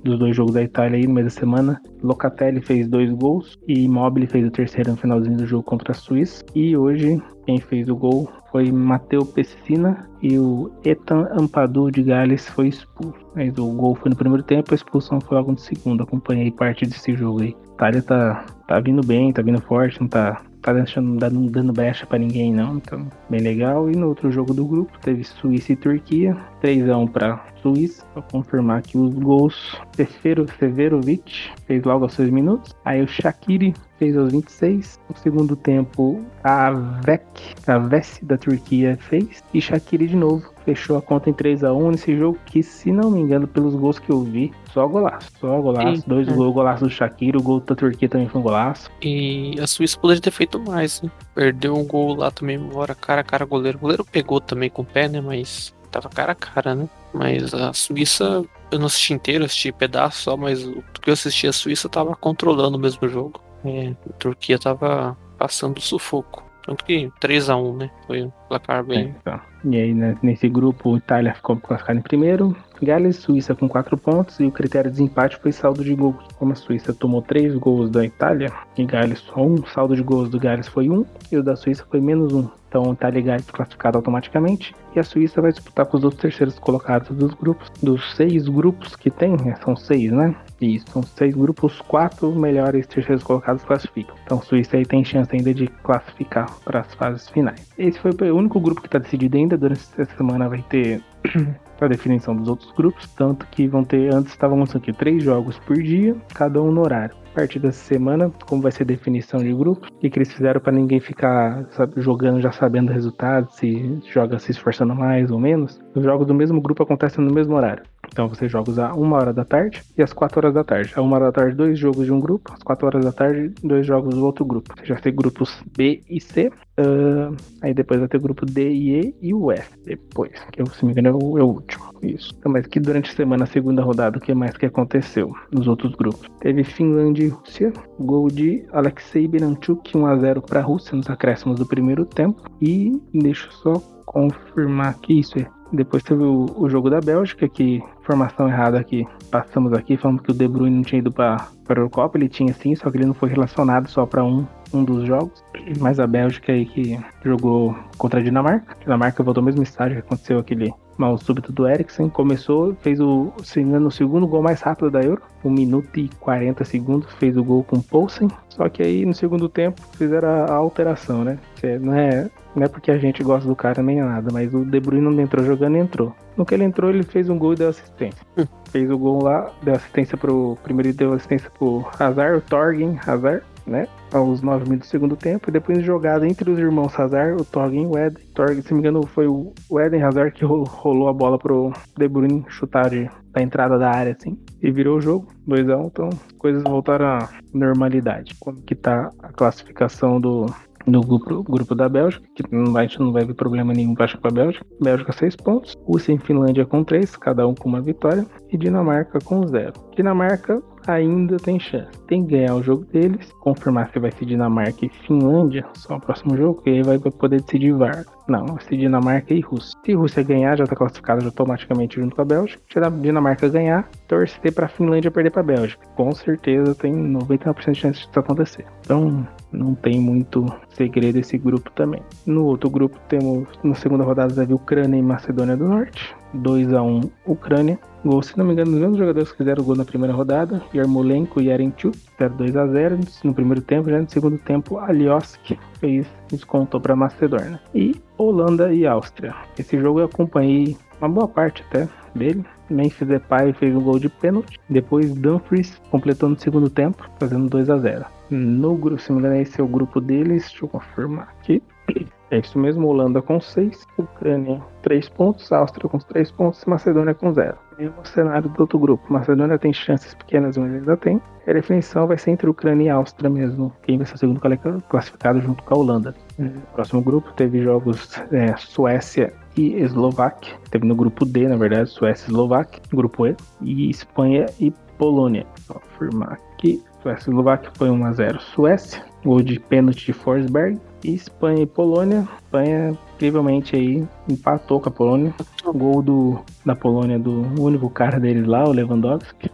S1: dos dois jogos da Itália aí no meio da semana. Locatelli fez dois gols e Immobile fez o terceiro no finalzinho do jogo contra a Suíça. E hoje quem fez o gol foi Matteo Pessina e o Ethan Ampadu de Gales foi expulso. Mas o gol foi no primeiro tempo, a expulsão foi logo no segundo. Acompanhei parte desse jogo aí. Itália tá, tá vindo bem, tá vindo forte, não tá tá deixando, dando, dando brecha para ninguém não, então bem legal. E no outro jogo do grupo teve Suíça e Turquia, 3x1 para Suíça, para confirmar que os gols Sefero Severovic fez logo aos 6 minutos, aí o Shakiri fez aos 26, no segundo tempo a Vek, a Vessi da Turquia fez, e Shakiri de novo fechou a conta em 3 a 1 nesse jogo que, se não me engano, pelos gols que eu vi, só golaço. Só golaço. Dois é. gols, golaço do Shakira, o gol da Turquia também foi um golaço.
S2: E a Suíça poderia ter feito mais, né? Perdeu um gol lá também, embora cara a cara goleiro. O goleiro pegou também com o pé, né? Mas tava cara a cara, né? Mas a Suíça, eu não assisti inteiro, assisti pedaço só, mas o que eu assisti a Suíça tava controlando o mesmo jogo. É, a Turquia tava passando sufoco. Tanto que 3x1, né? Foi um placar bem. É,
S1: então. E aí, né, nesse grupo, Itália ficou classificada em primeiro, Gales e Suíça com 4 pontos, e o critério de desempate foi saldo de gols. Como a Suíça tomou 3 gols da Itália, e Gales só 1, o saldo de gols do Gales foi 1, e o da Suíça foi menos 1. Então, Itália e Gales classificado automaticamente, e a Suíça vai disputar com os outros terceiros colocados dos grupos. Dos seis grupos que tem, né, são seis, né? Isso, são seis grupos, quatro melhores terceiros colocados classificam. Então, Suíça aí tem chance ainda de classificar para as fases finais. Esse foi o único grupo que está decidido ainda. Durante essa semana vai ter a definição dos outros grupos, tanto que vão ter, antes estávamos aqui, três jogos por dia, cada um no horário. A partir dessa semana, como vai ser definição de grupos, o que, que eles fizeram para ninguém ficar sabe, jogando já sabendo o resultado, se joga se esforçando mais ou menos. Os jogos do mesmo grupo acontecem no mesmo horário. Então você joga às uma hora da tarde e às 4 horas da tarde. A uma hora da tarde, dois jogos de um grupo, às 4 horas da tarde, dois jogos do outro grupo. Você já tem grupos B e C. Uh, aí depois vai ter grupo D e E e o F depois, que eu, se me engano é o, é o último. Isso. Então, mas que durante a semana, a segunda rodada, o que mais que aconteceu nos outros grupos? Teve Finlândia e Rússia, gol de Alexei Beranchuk, 1x0 para a Rússia nos acréscimos do primeiro tempo. E deixa eu só confirmar que isso é depois teve o, o, jogo da Bélgica, que informação errada aqui. Passamos aqui falando que o De Bruyne não tinha ido para a Eurocopa, ele tinha sim, só que ele não foi relacionado só para um, um dos jogos. Mas a Bélgica aí que jogou contra a Dinamarca. A Dinamarca voltou ao mesmo estágio que aconteceu aquele mal súbito do Eriksen. Começou, fez o, se engano, o segundo gol mais rápido da Euro. 1 minuto e 40 segundos, fez o gol com o Poulsen. Só que aí no segundo tempo fizeram a, a alteração, né? Não é não é porque a gente gosta do cara nem nada, mas o De Bruyne não entrou jogando, entrou. No que ele entrou, ele fez um gol e deu assistência. Hum. Fez o gol lá, deu assistência pro. Primeiro deu assistência pro Hazard, o Torgen Hazard, né? Aos 9 minutos do segundo tempo. E depois jogada entre os irmãos Hazard, o Torgen e o Eden. Torgen, se não me engano, foi o Eden Hazard que rolou a bola pro De Bruyne chutar de, da entrada da área, assim. E virou o jogo, 2x1. Então, coisas voltaram à normalidade. Como que tá a classificação do, no grupo, grupo da Bélgica, que não vai, não vai ver problema nenhum para a Bélgica. Bélgica 6 pontos, Rússia e Finlândia com 3, cada um com uma vitória, e Dinamarca com 0. Dinamarca ainda tem chance. Tem que ganhar o jogo deles, confirmar se vai ser Dinamarca e Finlândia, só o próximo jogo, que aí vai poder decidir VAR. Não, vai ser Dinamarca e Rússia. Se Rússia ganhar, já está classificada automaticamente junto com a Bélgica. Se a Dinamarca ganhar, torcer para a Finlândia perder para a Bélgica. Com certeza tem 99% de chance disso acontecer. Então, não tem muito segredo esse grupo também. No outro grupo temos, na segunda rodada, teve Ucrânia e Macedônia do Norte. 2 a 1 Ucrânia. Gol, se não me engano, os mesmos jogadores que fizeram gol na primeira rodada, Yarmolenko e Yarenchuk, fizeram 2 a 0 no primeiro tempo, já no segundo tempo, Alioski fez descontou para Macedônia. E Holanda e Áustria. Esse jogo eu acompanhei uma boa parte até dele. Memphis Depay fez um gol de pênalti. Depois Dumfries completou no segundo tempo, fazendo 2 a 0 No grupo, se não me engano, esse é o grupo deles. Deixa eu confirmar aqui. É isso mesmo, Holanda com 6, Ucrânia 3 pontos, Áustria com 3 pontos e Macedônia com 0. Mesmo cenário do outro grupo. Macedônia tem chances pequenas, mas ainda tem. A definição vai ser entre Ucrânia e Áustria mesmo. Quem vai ser o segundo classificado junto com a Holanda. No próximo grupo teve jogos é, Suécia e Eslováquia. Teve no grupo D, na verdade, Suécia e Eslováquia. Grupo E. E Espanha e Polônia. Vou afirmar aqui. Suécia e Eslováquia foi 1x0 Suécia. Gol de pênalti de Forsberg. E Espanha e Polônia. Espanha, incrivelmente, aí empatou com a Polônia. O gol do, da Polônia do único cara deles lá, o Lewandowski.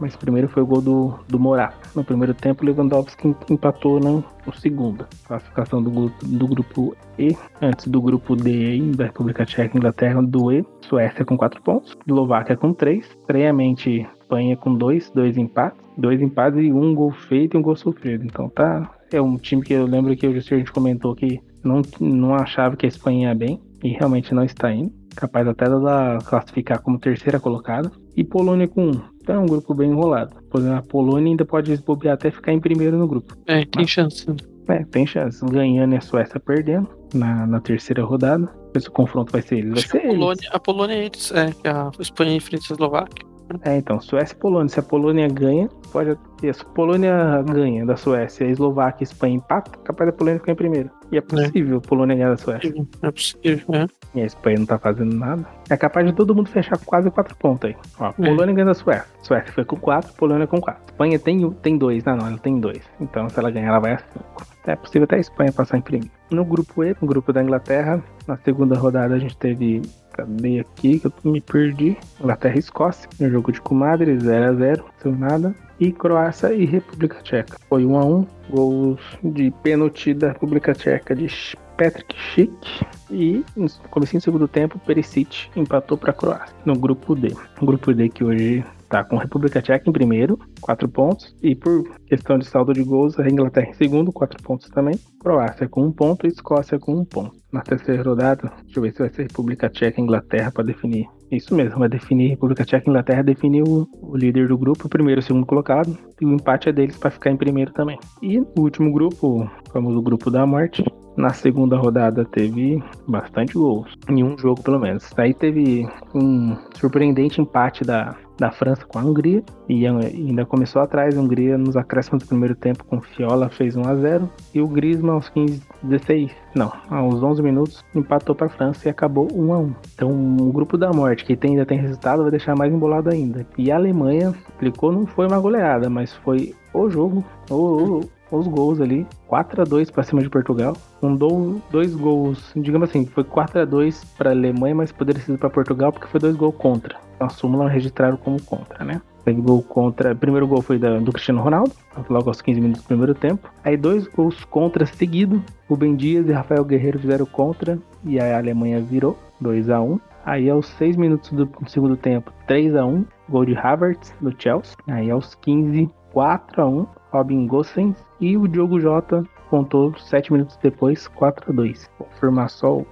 S1: Mas primeiro foi o gol do, do Morata. No primeiro tempo, o Lewandowski empatou no, no segundo. Classificação do grupo, do grupo E. Antes do grupo D aí, da República Tcheca Inglaterra do E. Suécia com 4 pontos. Eslováquia com 3. Estranhamente, Espanha com 2. Dois empates. Dois empates e um gol feito e um gol sofrido. Então tá. É um time que eu lembro que a gente comentou que não, não achava que a Espanha ia bem. E realmente não está indo. Capaz até da classificar como terceira colocada. E Polônia com 1. Então é um grupo bem enrolado. Por exemplo, a Polônia ainda pode desbobear até ficar em primeiro no grupo.
S2: É, tem Mas, chance.
S1: É, tem chance. Ganhando e a Suécia perdendo na, na terceira rodada. Esse confronto vai ser eles. Vai ser
S2: a, Polônia, a Polônia é eles, é, a Espanha enfrenta a Eslováquia.
S1: É, então, Suécia e Polônia. Se a Polônia ganha, pode. Se a Polônia ganha da Suécia, a Eslováquia e a Espanha empata, capaz da Polônia ficar em primeiro. E é possível é. a Polônia ganhar da Suécia.
S2: É possível, é.
S1: E a Espanha não tá fazendo nada. É capaz de todo mundo fechar quase quatro pontos aí. Ó. Polônia é. ganha da Suécia. Suécia foi com quatro, Polônia com quatro. Espanha tem, tem dois, não, não, ela tem dois. Então, se ela ganhar, ela vai a cinco. É possível até a Espanha passar em primeiro. No grupo E, no grupo da Inglaterra, na segunda rodada a gente teve Cadê aqui que eu me perdi? Inglaterra e Escócia, no jogo de comadre, 0x0, sem nada. E Croácia e República Tcheca. Foi 1x1, gols de pênalti da República Tcheca de Patrick Schick. E no começo do segundo tempo, Perisic empatou para a Croácia, no grupo D. O grupo D que hoje tá com a República Tcheca em primeiro, 4 pontos. E por questão de saldo de gols, a Inglaterra em segundo, 4 pontos também. Croácia com 1 um ponto e Escócia com 1 um ponto na terceira rodada. Deixa eu ver se vai ser República Tcheca e Inglaterra para definir. Isso mesmo, vai definir República Tcheca e Inglaterra definir o, o, líder do grupo, o primeiro e o segundo colocado, e o empate é deles para ficar em primeiro também. E o último grupo, o famoso grupo da morte, na segunda rodada teve bastante gols, em um jogo pelo menos. Aí teve um surpreendente empate da da França com a Hungria. E ainda começou atrás. A Hungria nos acréscimos do primeiro tempo com Fiola fez 1 a 0 e o Griezmann aos 15 16 não aos 11 minutos empatou para a França e acabou 1 a 1 então o grupo da morte que tem, ainda tem resultado vai deixar mais embolado ainda. E a Alemanha aplicou não foi uma goleada mas foi o jogo o, os gols ali 4 a 2 para cima de Portugal um do, dois gols digamos assim foi 4 a 2 para a Alemanha mas poderia ser para Portugal porque foi dois gols contra a súmula registraram como contra, né? Teve gol contra. O primeiro gol foi da, do Cristiano Ronaldo, logo aos 15 minutos do primeiro tempo. Aí dois gols contra seguido. Ben Dias e Rafael Guerreiro fizeram contra. E a Alemanha virou 2 a 1 Aí aos 6 minutos do segundo tempo, 3 a 1 Gol de Havertz do Chelsea. Aí aos 15, 4 a 1 Robin Gosens. E o Diogo Jota contou 7 minutos depois, 4 a 2 Confirmação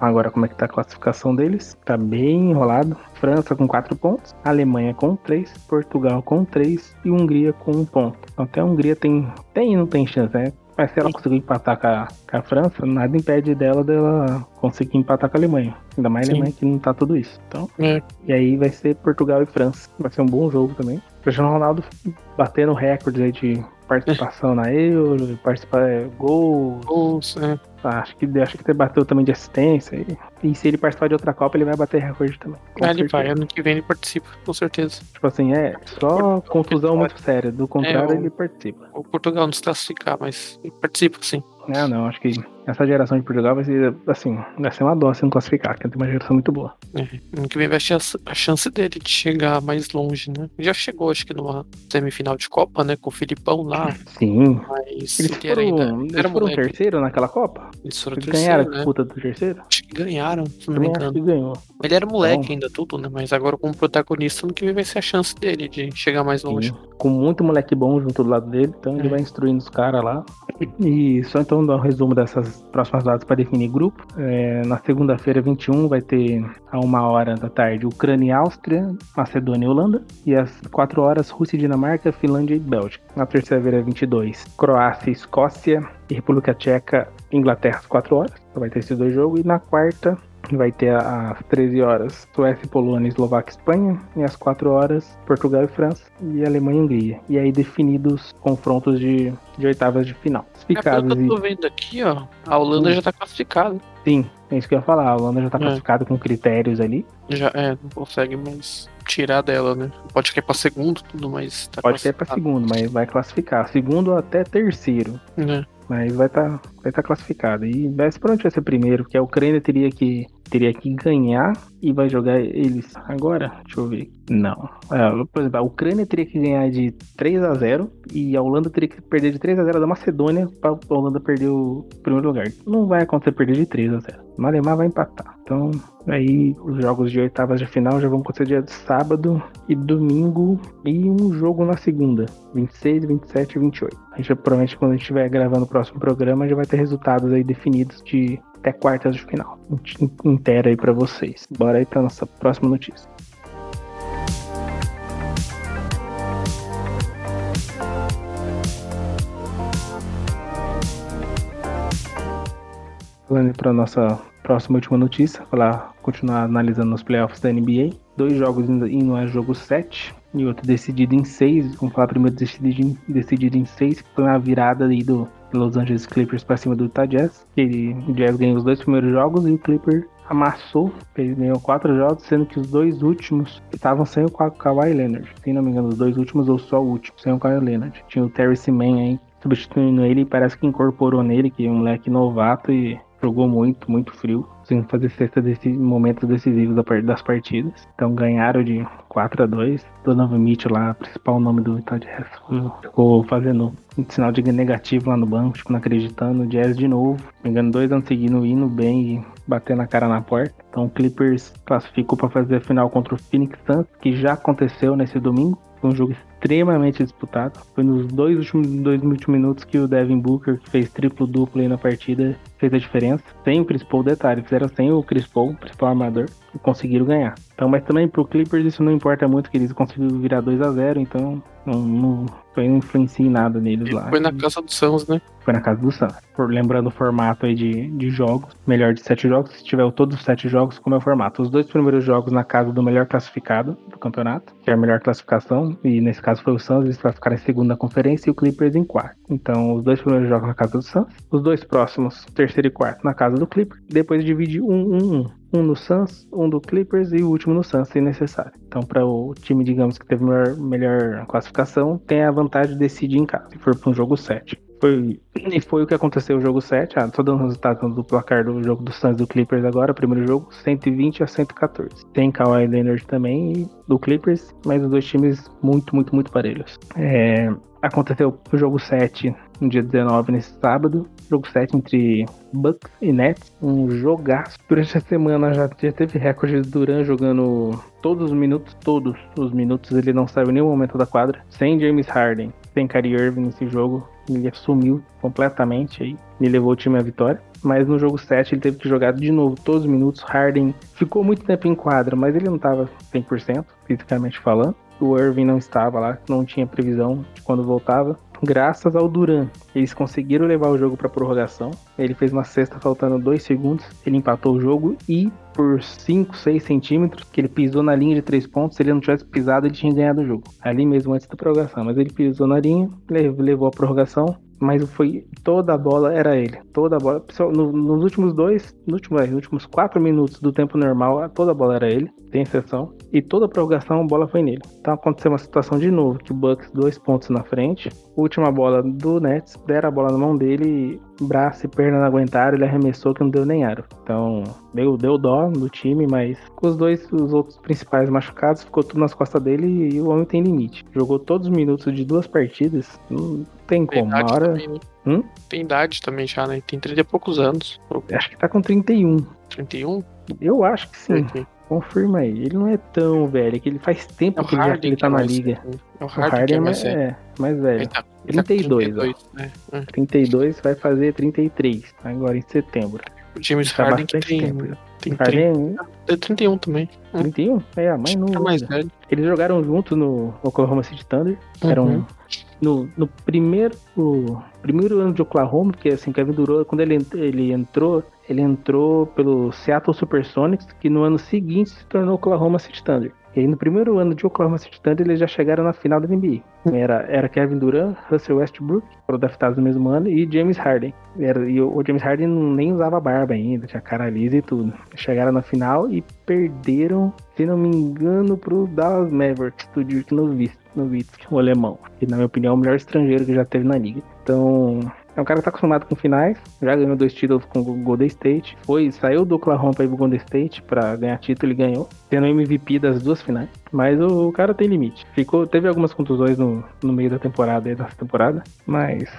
S1: Agora, como é que tá a classificação deles? Tá bem enrolado. França com 4 pontos, Alemanha com 3, Portugal com 3 e Hungria com 1 ponto. Então, até a Hungria tem, tem e não tem chance, né? Mas se ela conseguir empatar com a, com a, França, nada impede dela dela conseguir empatar com a Alemanha. Ainda mais a Alemanha que não tá tudo isso. Então, é. E aí vai ser Portugal e França. Vai ser um bom jogo também. O Cristiano Ronaldo batendo recordes aí de participação na Euro, participar é, gols.
S2: Gols, é.
S1: Acho que, acho que ele bateu também de assistência. E, e, se ele participar de outra Copa, ele vai bater recorde também.
S2: Ah, ele vai, ano que vem ele participa, com certeza.
S1: Tipo assim, é só contusão muito séria. Do contrário, é, o, ele participa.
S2: O Portugal não se classificar, mas ele participa sim.
S1: Ah, não, acho que essa geração de Portugal vai ser, assim, vai ser uma dó se não classificar, porque tem uma geração muito boa.
S2: É, ano que vem vai ter a chance dele de chegar mais longe, né? Já chegou, acho que numa semifinal de Copa, né? Com o Filipão lá.
S1: Sim.
S2: Mas
S1: eles foram, ainda, eles foram terceiro naquela Copa?
S2: Eles foram eles
S1: terceiro, ganharam a né? disputa do terceiro?
S2: Acho que ganharam, se não me engano. Acho
S1: que ganhou.
S2: Ele era moleque então, ainda, tudo, né? Mas agora como protagonista, ano que vem vai ser a chance dele de chegar mais longe. Sim.
S1: Com muito moleque bom junto do lado dele, então é. ele vai instruindo os caras lá. E só então dar um resumo dessas próximas datas para definir grupo. É, na segunda-feira, 21, vai ter a uma hora da tarde Ucrânia e Áustria, Macedônia e Holanda. E às 4 horas, Rússia e Dinamarca, Finlândia e Bélgica. Na terça-feira, 22, Croácia e Escócia e República Tcheca, Inglaterra às 4 horas. Então vai ter esses dois jogos. E na quarta, vai ter às 13 horas Suécia, Polônia, Eslováquia e Espanha, e às 4 horas Portugal e França, e Alemanha e Hungria. E aí definidos confrontos de, de oitavas de final.
S2: Classificados. É, pelo que eu tô vendo aqui, ó, a Holanda Sim. já tá classificada.
S1: Sim, é isso que eu ia falar. A Holanda já tá é. classificada com critérios ali.
S2: Já, é, não consegue mais tirar dela, né? Pode cair pra segundo, tudo, mas.
S1: Tá Pode cair pra segundo, mas vai classificar. Segundo até terceiro.
S2: É.
S1: Mas vai estar tá, vai tá classificado. E vai provavelmente vai ser primeiro, porque a Ucrânia teria que, teria que ganhar e vai jogar eles agora. Deixa eu ver. Não. É, por exemplo, a Ucrânia teria que ganhar de 3 a 0 e a Holanda teria que perder de 3 a 0 da Macedônia para a Holanda perder o primeiro lugar. Não vai acontecer perder de 3 a 0. O Alemã vai empatar. Então, aí os jogos de oitavas de final já vão acontecer dia de sábado e domingo e um jogo na segunda, 26, 27 e 28. A gente provavelmente quando a gente estiver gravando o próximo programa já vai ter resultados aí definidos de até quartas de final. Inteira aí para vocês. Bora aí para nossa próxima notícia. Falando para nossa próxima última notícia, falar, continuar analisando os playoffs da NBA. Dois jogos indo a jogo 7 e outro decidido em 6. Vamos falar primeiro decidido em, decidido em 6, que foi uma virada aí do Los Angeles Clippers para cima do Utah Jazz. Ele, o Jazz ganhou os dois primeiros jogos e o Clipper amassou, ele ganhou quatro jogos, sendo que os dois últimos estavam sem o Kawhi Leonard. Se não me engano, os dois últimos ou só o último, sem o Kawhi Leonard. Tinha o Terry Seaman aí substituindo ele e parece que incorporou nele, que é um moleque novato e jogou muito, muito frio, sem fazer cesta desses momentos decisivos das partidas. Então ganharam de 4 a 2 Donovan Mitchell lá, principal nome do Utah Jazz, ficou fazendo um sinal de negativo lá no banco, tipo, não acreditando. Jazz de novo, pegando dois anos seguindo, indo bem e batendo a cara na porta. Então o Clippers classificou para fazer a final contra o Phoenix Suns, que já aconteceu nesse domingo. Foi um jogo extremamente disputado. Foi nos dois últimos, dois últimos minutos que o Devin Booker, que fez triplo-duplo aí na partida, fez a diferença. Sem o Chris Paul, detalhe, fizeram sem o Chris Paul, principal armador, conseguiram ganhar. Então, mas também pro Clippers isso não importa muito, que eles conseguiram virar 2 a 0 então não, não, não influencia em nada neles lá.
S2: Foi na casa do Suns, né?
S1: Foi na casa do Suns. Lembrando o formato aí de, de jogos, melhor de sete jogos, se tiver todos os sete jogos, como é o formato? Os dois primeiros jogos na casa do melhor classificado do campeonato, que é a melhor classificação, e nesse caso foi o Suns, eles classificaram em segunda conferência e o Clippers em quarto. Então, os dois primeiros jogos na casa do Suns, os dois próximos, terceiro e quarto, na casa do Clippers, depois divide um, um, um um no Suns, um do Clippers e o último no Suns, se necessário. Então, para o time, digamos, que teve melhor, melhor classificação, tem a vantagem de decidir em casa, se for para um jogo 7. Foi, e foi o que aconteceu no jogo 7. Ah, tô dando resultado do placar do jogo do Suns do Clippers agora, primeiro jogo, 120 a 114. Tem Kawhi Leonard também do Clippers, mas os dois times muito, muito, muito parelhos. É, aconteceu o jogo 7 no dia 19, nesse sábado. Jogo 7 entre Bucks e Nets. Um jogaço. Durante a semana já, já teve recorde de Duran jogando todos os minutos, todos os minutos. Ele não saiu em nenhum momento da quadra. Sem James Harden, sem Kyrie Irving nesse jogo. Ele assumiu completamente aí. Levou o time à vitória. Mas no jogo 7 ele teve que jogar de novo todos os minutos. Harden ficou muito tempo em quadra, mas ele não estava 100% fisicamente falando. O Irving não estava lá, não tinha previsão de quando voltava graças ao Duran. Eles conseguiram levar o jogo para prorrogação. Ele fez uma cesta faltando 2 segundos. Ele empatou o jogo e por 5, 6 centímetros, que ele pisou na linha de 3 pontos, se ele não tivesse pisado, ele tinha ganhado o jogo. Ali mesmo antes da prorrogação. Mas ele pisou na linha, levou a prorrogação mas foi toda a bola era ele. Toda a bola. No, nos últimos dois, no último, nos últimos quatro minutos do tempo normal, toda a bola era ele, tem exceção. E toda a prorrogação a bola foi nele. Então aconteceu uma situação de novo, que o Bucks dois pontos na frente. Última bola do Nets, deram a bola na mão dele, braço e perna não aguentaram, ele arremessou que não deu nem aro. Então deu, deu dó no time, mas com os dois, os outros principais machucados, ficou tudo nas costas dele e o homem tem limite. Jogou todos os minutos de duas partidas, não tem como. Uma hora. Também, né?
S2: hum? Tem idade também já, né? Tem 30 e poucos anos.
S1: Acho que tá com 31.
S2: 31?
S1: Eu acho que sim. Confirma aí. Ele não é tão velho, é que ele faz tempo é que, ele, já, ele tá é na liga.
S2: É o Harden, Harden é, mais,
S1: é, mais velho. Ele tá, 32, 32, ó. Né? 32 vai fazer 33, agora em setembro.
S2: O James tá Harden que tem, tempo. tem 30, é 31 também.
S1: 31? É, a mais novo. É mais velho. Eles jogaram junto no Oklahoma City Thunder. Uhum. Eram no, no primeiro, primeiro ano de Oklahoma, porque assim, Kevin Durant, quando ele, ele entrou, ele entrou pelo Seattle Supersonics, que no ano seguinte se tornou Oklahoma City Thunder. E aí no primeiro ano de Oklahoma City Thunder eles já chegaram na final da NBA. Era, era Kevin Durant, Russell Westbrook, foram draftados no mesmo ano, e James Harden. Era, e o, o James Harden nem usava barba ainda, tinha cara lisa e tudo. Chegaram na final e perderam, se não me engano, pro Dallas Mavericks, do Dirk Nowitzki, o alemão. Que na minha opinião é o melhor estrangeiro que já teve na liga. Então, é um cara que tá acostumado com finais, já ganhou dois títulos com o Golden State, foi, saiu do Oklahoma para ir pro Golden State para ganhar título e ganhou, tendo MVP das duas finais. Mas o, o, cara tem limite. Ficou, teve algumas contusões no, no meio da temporada, dessa temporada, mas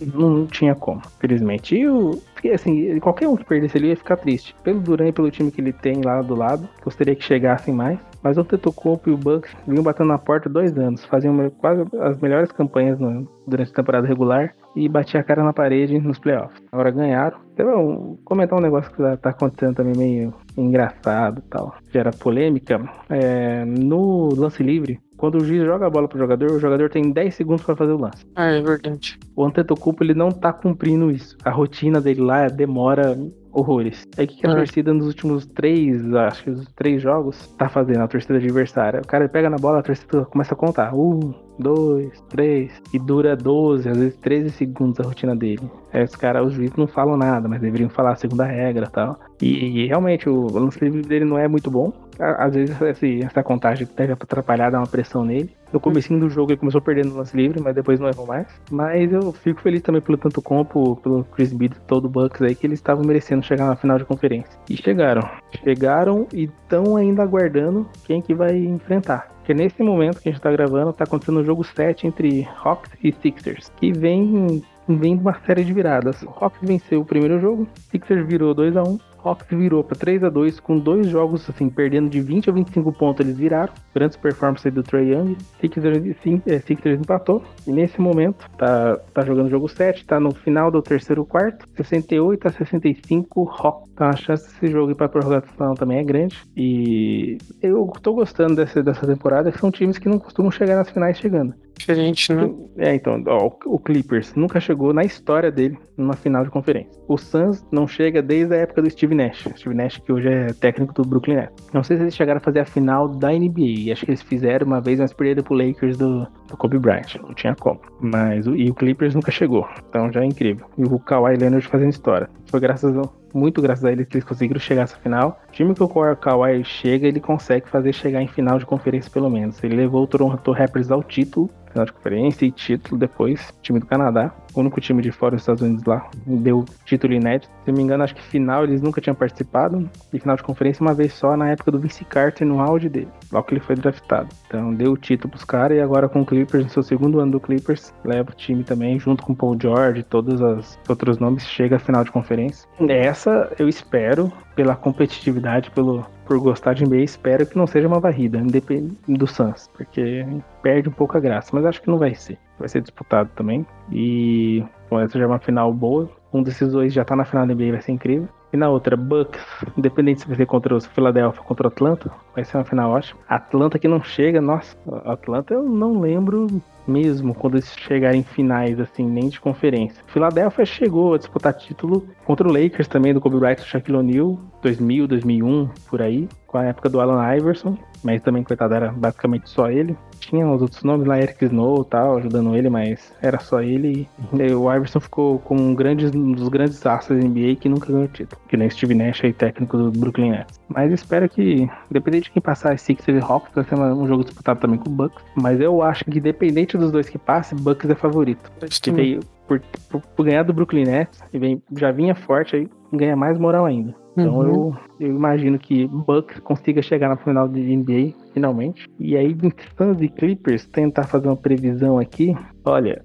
S1: não tinha como, felizmente. E o, assim, qualquer um que perdesse ele ia ficar triste. Pelo Duran e pelo time que ele tem lá do lado, gostaria que chegassem mais. Mas o Tetocompo e o Bucks vinham batendo na porta dois anos, faziam quase as melhores campanhas no, durante a temporada regular e batiam a cara na parede nos playoffs. Agora ganharam. Então, comentar um negócio que tá acontecendo também meio engraçado e tal. Gera polêmica. É, no lance livre, quando o juiz joga a bola pro jogador, o jogador tem 10 segundos para fazer o lance.
S2: Ah, é verdade.
S1: O Antetokounmpo, ele não tá cumprindo isso. A rotina dele lá demora horrores. Aí o que, que a é. torcida nos últimos três, acho que os três jogos, tá fazendo, a torcida adversária? O cara pega na bola, a torcida começa a contar. Um, dois, três. E dura 12, às vezes 13 segundos a rotina dele. Aí os caras, os juízes não falam nada, mas deveriam falar a segunda regra e tal. E, e realmente o lance livre dele não é muito bom. Às vezes esse, essa contagem deve atrapalhar, dar uma pressão nele. No começo do jogo ele começou perdendo lance livre, mas depois não errou mais. Mas eu fico feliz também pelo tanto compo, pelo Chris Bid todo o Bucks aí, que eles estavam merecendo chegar na final de conferência. E chegaram. Chegaram e estão ainda aguardando quem que vai enfrentar. Porque nesse momento que a gente tá gravando, tá acontecendo o jogo 7 entre Hawks e Sixers, que vem vem uma série de viradas. O Hawks venceu o primeiro jogo, Sixers virou 2 a 1 Hawks virou para 3 a 2 com dois jogos assim perdendo de 20 a 25 pontos eles viraram. Grandes performances do Trey Young. Sixers, é, empatou e nesse momento tá, tá jogando jogo 7, tá no final do terceiro quarto, 68 a 65 Hawks. Então a chance desse jogo ir para prorrogação também é grande e eu tô gostando dessa, dessa temporada, são times que não costumam chegar nas finais chegando.
S2: Diferente, né?
S1: É, então, ó, o Clippers nunca chegou na história dele numa final de conferência. O Suns não chega desde a época do Steve Nash. Steve Nash, que hoje é técnico do Brooklyn Nets. Não sei se eles chegaram a fazer a final da NBA. Acho que eles fizeram uma vez, mas perderam pro Lakers do, do Kobe Bryant. Não tinha como. Mas e o Clippers nunca chegou. Então já é incrível. E o Kawhi Leonard fazendo história. Foi graças ao, muito graças a eles que eles conseguiram chegar a essa final. O time que o Kawhi chega, ele consegue fazer chegar em final de conferência pelo menos. Ele levou o Toronto Raptors ao título final de conferência e título depois, time do Canadá. O único time de fora dos Estados Unidos lá deu título inédito. Se não me engano, acho que final eles nunca tinham participado. E final de conferência uma vez só na época do Vince Carter no auge dele, logo que ele foi draftado. Então deu o título pros caras e agora com o Clippers, no seu segundo ano do Clippers, leva o time também, junto com o Paul George todos os outros nomes, chega à final de conferência. Essa eu espero, pela competitividade, pelo, por gostar de NBA, espero que não seja uma varrida, independente do Suns, porque perde um pouco a graça, mas acho que não vai ser. Vai ser disputado também. E bom, essa já é uma final boa. Um desses dois já tá na final da NBA, vai ser incrível. E na outra, Bucks, independente se vai ser contra os Philadelphia ou contra o Atlanta, vai ser uma final ótima. Atlanta que não chega, nossa, Atlanta eu não lembro mesmo quando eles chegarem em finais, assim, nem de conferência. Philadelphia chegou a disputar título contra o Lakers também, do Kobe Bryant e Shaquille O'Neal, 2000, 2001, por aí, com a época do Alan Iverson, mas também, coitado, era basicamente só ele. Tinha os outros nomes lá, Eric Snow e tal, ajudando ele, mas era só ele. E o Iverson ficou como um, grande, um dos grandes astros da NBA que nunca ganhou título. Que nem Steve Nash aí, técnico do Brooklyn Nets. Mas espero que, independente de quem passar, Sixers e Hawks, vai ser um jogo disputado também com o Bucks. Mas eu acho que, independente dos dois que passem, Bucks é favorito. Que veio por, por, por, ganhar do Brooklyn Nets, e vem, já vinha forte aí, ganha mais moral ainda. Então uhum. eu, eu imagino que Bucks consiga chegar na final de NBA, finalmente. E aí, em Suns e Clippers, tentar fazer uma previsão aqui. Olha,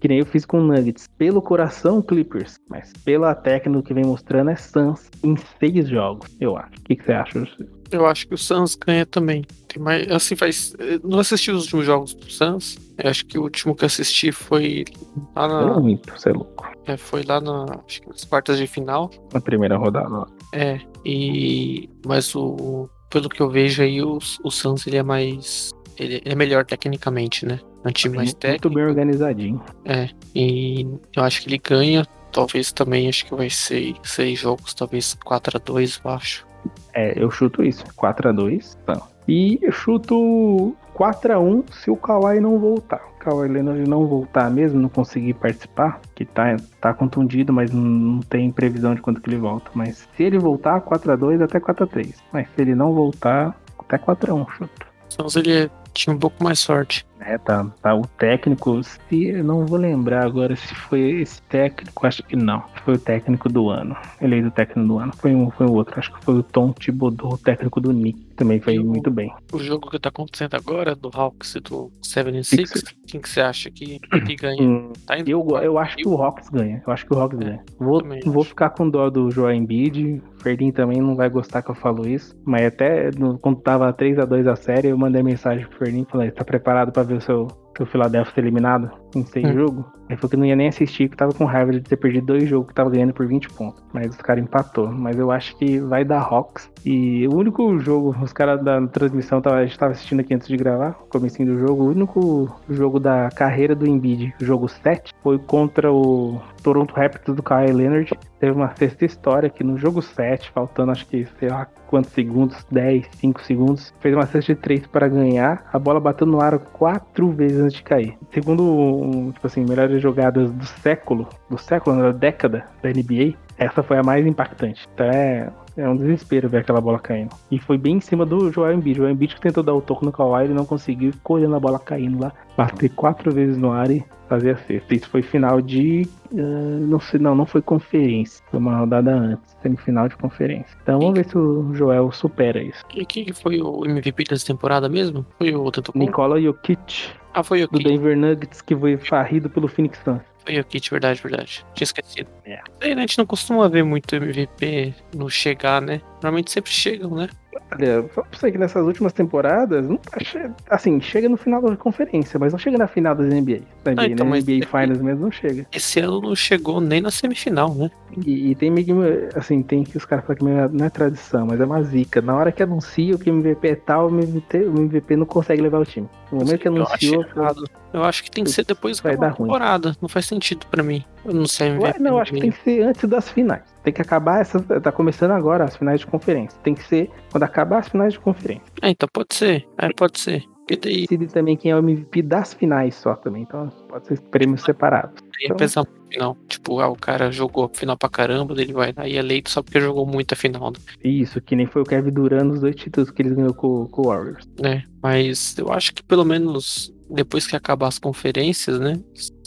S1: que nem eu fiz com Nuggets. Pelo coração, Clippers. Mas pela técnica que vem mostrando é Suns em seis jogos, eu acho. O que, que você acha,
S2: Eu acho que o Suns ganha também. Tem mais, assim, faz. Não assisti os últimos jogos do Suns. Eu acho que o último que assisti foi lá na.
S1: muito, você é louco.
S2: É, foi lá na, acho que nas quartas de final.
S1: Na primeira rodada.
S2: É, e mas o pelo que eu vejo aí o, o Suns ele é mais ele é melhor tecnicamente, né? É um time mais técnico.
S1: Muito bem organizadinho.
S2: É, e eu acho que ele ganha, talvez também acho que vai ser seis jogos, talvez 4 a 2, eu acho.
S1: É, eu chuto isso, 4 a 2. Então, E eu chuto 4x1 se o Kawhi não voltar. O Kawhi Leonard não voltar mesmo, não conseguir participar, que tá, tá contundido, mas não tem previsão de quando que ele volta. Mas se ele voltar, 4x2 até 4x3. Mas se ele não voltar, até 4x1, chuto.
S2: Então ele tinha um pouco mais sorte.
S1: É, tá, tá. O técnico, se eu não vou lembrar agora se foi esse técnico, acho que não. Foi o técnico do ano. Eleito técnico do ano. Foi um, foi o outro. Acho que foi o Tom Thibodeau, o técnico do Nick. Também foi o, muito bem.
S2: O jogo que tá acontecendo agora, do Hawks e do 76, quem que você acha que, que ganha? Hum,
S1: tá indo eu, eu acho que o Hawks ganha. Eu acho que o Hawks é, ganha. Vou, vou ficar com dó do Joel Embiid. Ferdinand também não vai gostar que eu falo isso. Mas até no, quando tava 3x2 a série, eu mandei mensagem pro e falei: tá preparado pra ver o seu, seu Philadelphia ser eliminado em seis hum. jogos? Ele falou que não ia nem assistir, que tava com raiva de ter perdido dois jogos que tava ganhando por 20 pontos. Mas os caras empatou. Mas eu acho que vai dar Hawks. E o único jogo, os caras da transmissão, tava, a gente tava assistindo aqui antes de gravar, o comecinho do jogo, o único jogo da carreira do Embiid, o jogo 7, foi contra o Toronto Raptors do Kawhi Leonard. Teve uma sexta história que no jogo 7, faltando acho que, sei lá quantos segundos, 10, 5 segundos, fez uma cesta de 3 para ganhar. A bola bateu no aro quatro vezes antes de cair. Segundo, tipo assim, melhores jogadas do século, do século, da década da NBA, essa foi a mais impactante. Então é, é um desespero ver aquela bola caindo. E foi bem em cima do Joel Embiid. O Joel Embiid que tentou dar o toque no Kawhi, ele não conseguiu, ficou olhando a bola caindo lá, bater quatro vezes no ar e fazer a sexta. Isso foi final de. Uh, não sei, não, não foi conferência. Foi uma rodada antes, semifinal de conferência. Então vamos ver se o Joel supera isso.
S2: E quem foi o MVP dessa temporada mesmo? Foi o Tanto
S1: Nikola Jokic.
S2: Ah, foi o
S1: Jokic. Do Denver Nuggets, que foi farrido pelo Phoenix Suns.
S2: Foi o Kit, verdade, verdade. Tinha esquecido. É. a gente não costuma ver muito MVP no chegar, né? Normalmente sempre chegam, né?
S1: Olha, pra você que nessas últimas temporadas, não tá che... assim, chega no final da conferência, mas não chega na final das NBA. Da NBA, ah, então, né? NBA Finals mesmo não chega.
S2: Esse ano não chegou nem na semifinal, né?
S1: E, e tem meio que, assim, tem que os caras falam que não é tradição, mas é uma zica. Na hora que anuncia que o MVP é tal, o MVP, o MVP não consegue levar o time. No momento que anunciou.
S2: Eu acho, eu acho que tem que ser depois da temporada. Não faz sentido pra mim. Eu não sei.
S1: Ué, não, acho que tem que ser antes das finais. Tem que acabar essa. Tá começando agora as finais de conferência. Tem que ser quando acabar as finais de conferência.
S2: É, então pode ser. É, pode ser.
S1: Porque daí... Decide também quem é o MVP das finais só também. Então pode ser prêmios separados.
S2: Ia então... pensar no final. Tipo, ah, o cara jogou final pra caramba, ele vai dar eleito só porque jogou muita final. Né?
S1: Isso, que nem foi o Kevin Durant nos dois títulos que ele ganhou com, com o Warriors.
S2: É, mas eu acho que pelo menos depois que acabar as conferências, né?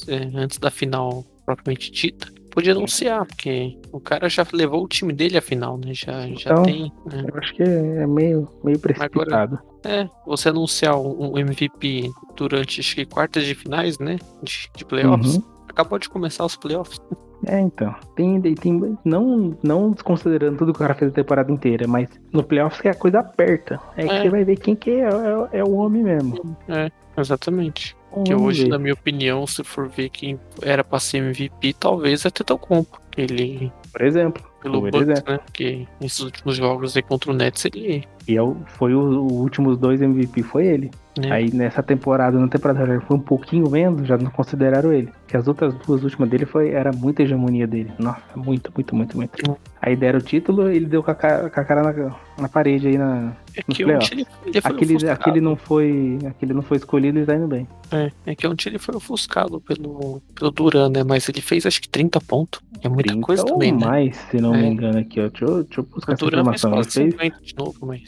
S2: É, antes da final propriamente dita, podia anunciar, porque o cara já levou o time dele à final, né? Já, já então, tem. Né?
S1: Eu acho que é meio, meio precipitado.
S2: Agora, é, você anunciar um MVP durante acho que quartas de finais, né? De, de playoffs. Uhum. Acabou de começar os playoffs.
S1: É, então. Tem, tem, não, não desconsiderando tudo que o cara fez a temporada inteira, mas no playoffs que a coisa aperta. É, é. que você vai ver quem que é, é, é o homem mesmo.
S2: É, exatamente. Que hoje, ver. na minha opinião, se for ver quem era pra ser MVP, talvez é Tetocompo. Ele.
S1: Por exemplo.
S2: Pelo Bucks, exemplo. né? Que nesses últimos jogos aí contra o Nets ele.
S1: E é o, foi os últimos dois MVP, foi ele. É. Aí nessa temporada, na temporada foi um pouquinho vendo, já não consideraram ele. Que as outras duas últimas dele foi era muita hegemonia dele. Nossa, muito, muito, muito, muito. Aí deram o título ele deu com a cara, com a cara na, na, parede aí na. É que ontem ele, ele foi aquele, aquele não foi. Aquele não foi escolhido e tá indo bem.
S2: É, é que ontem ele foi ofuscado pelo, pelo Duran, né? Mas ele fez acho que 30 pontos. É muita coisa também,
S1: né? mais, se não é. me engano aqui, ó. Deixa eu, deixa eu buscar essa informação. Ele fez
S2: de novo, mas...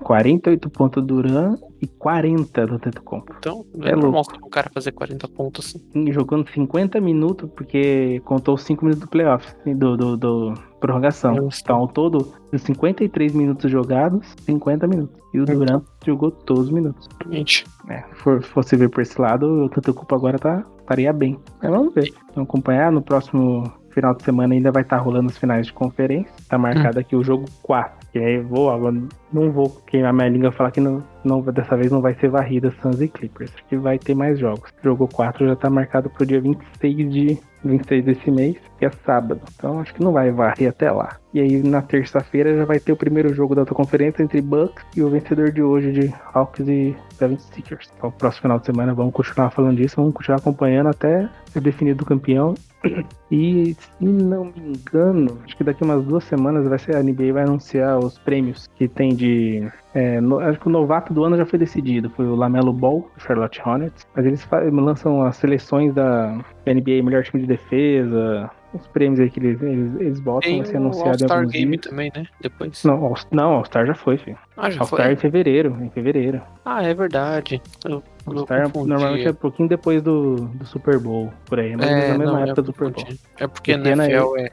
S1: 48 pontos Duran e 40 do Teto Compo.
S2: Então, é, é louco. o cara fazer 40 pontos assim.
S1: Jogando 50 minutos, porque contou 5 minutos do playoff, do, do, do prorrogação. Nossa. Então, ao todo, 53 minutos jogados, 50 minutos. E o Durant jogou todos os minutos.
S2: Gente.
S1: É, se for, fosse ver por esse lado, o Compo agora tá, estaria bem. Mas vamos ver. Vamos acompanhar no próximo final de semana ainda vai estar tá rolando os finais de conferência. Tá marcado hum. aqui o jogo 4. E aí vou, agora não vou queimar minha língua falar que não, não, dessa vez não vai ser varrida Suns e Clippers. Que vai ter mais jogos. O jogo 4 já tá marcado pro dia 26 de 26 desse mês, que é sábado. Então acho que não vai varrer até lá. E aí na terça-feira já vai ter o primeiro jogo da outra conferência entre Bucks e o vencedor de hoje de Hawks e 76ers. Então, próximo final de semana vamos continuar falando disso, vamos continuar acompanhando até ser definido o campeão. E se não me engano, acho que daqui umas duas semanas vai ser a NBA vai anunciar os prêmios que tem de. É, no, acho que o novato do ano já foi decidido, foi o Lamelo Ball, Charlotte Hornets. Mas eles lançam as seleções da NBA, melhor time de defesa, os prêmios aí que eles, eles, eles botam
S2: Tem
S1: vai ser anunciado em
S2: All-Star
S1: alguns
S2: Game
S1: dias.
S2: também, né? Depois.
S1: Não, All- não, All-Star já foi, filho.
S2: Ah, já
S1: All-Star
S2: foi?
S1: em fevereiro, em fevereiro.
S2: Ah, é verdade. Eu, eu
S1: All-Star
S2: confundi.
S1: normalmente é um pouquinho depois do, do Super Bowl, por aí, mas
S2: É,
S1: na mesma
S2: não,
S1: época
S2: eu
S1: do Super Bowl.
S2: É porque
S1: ano
S2: NFL é.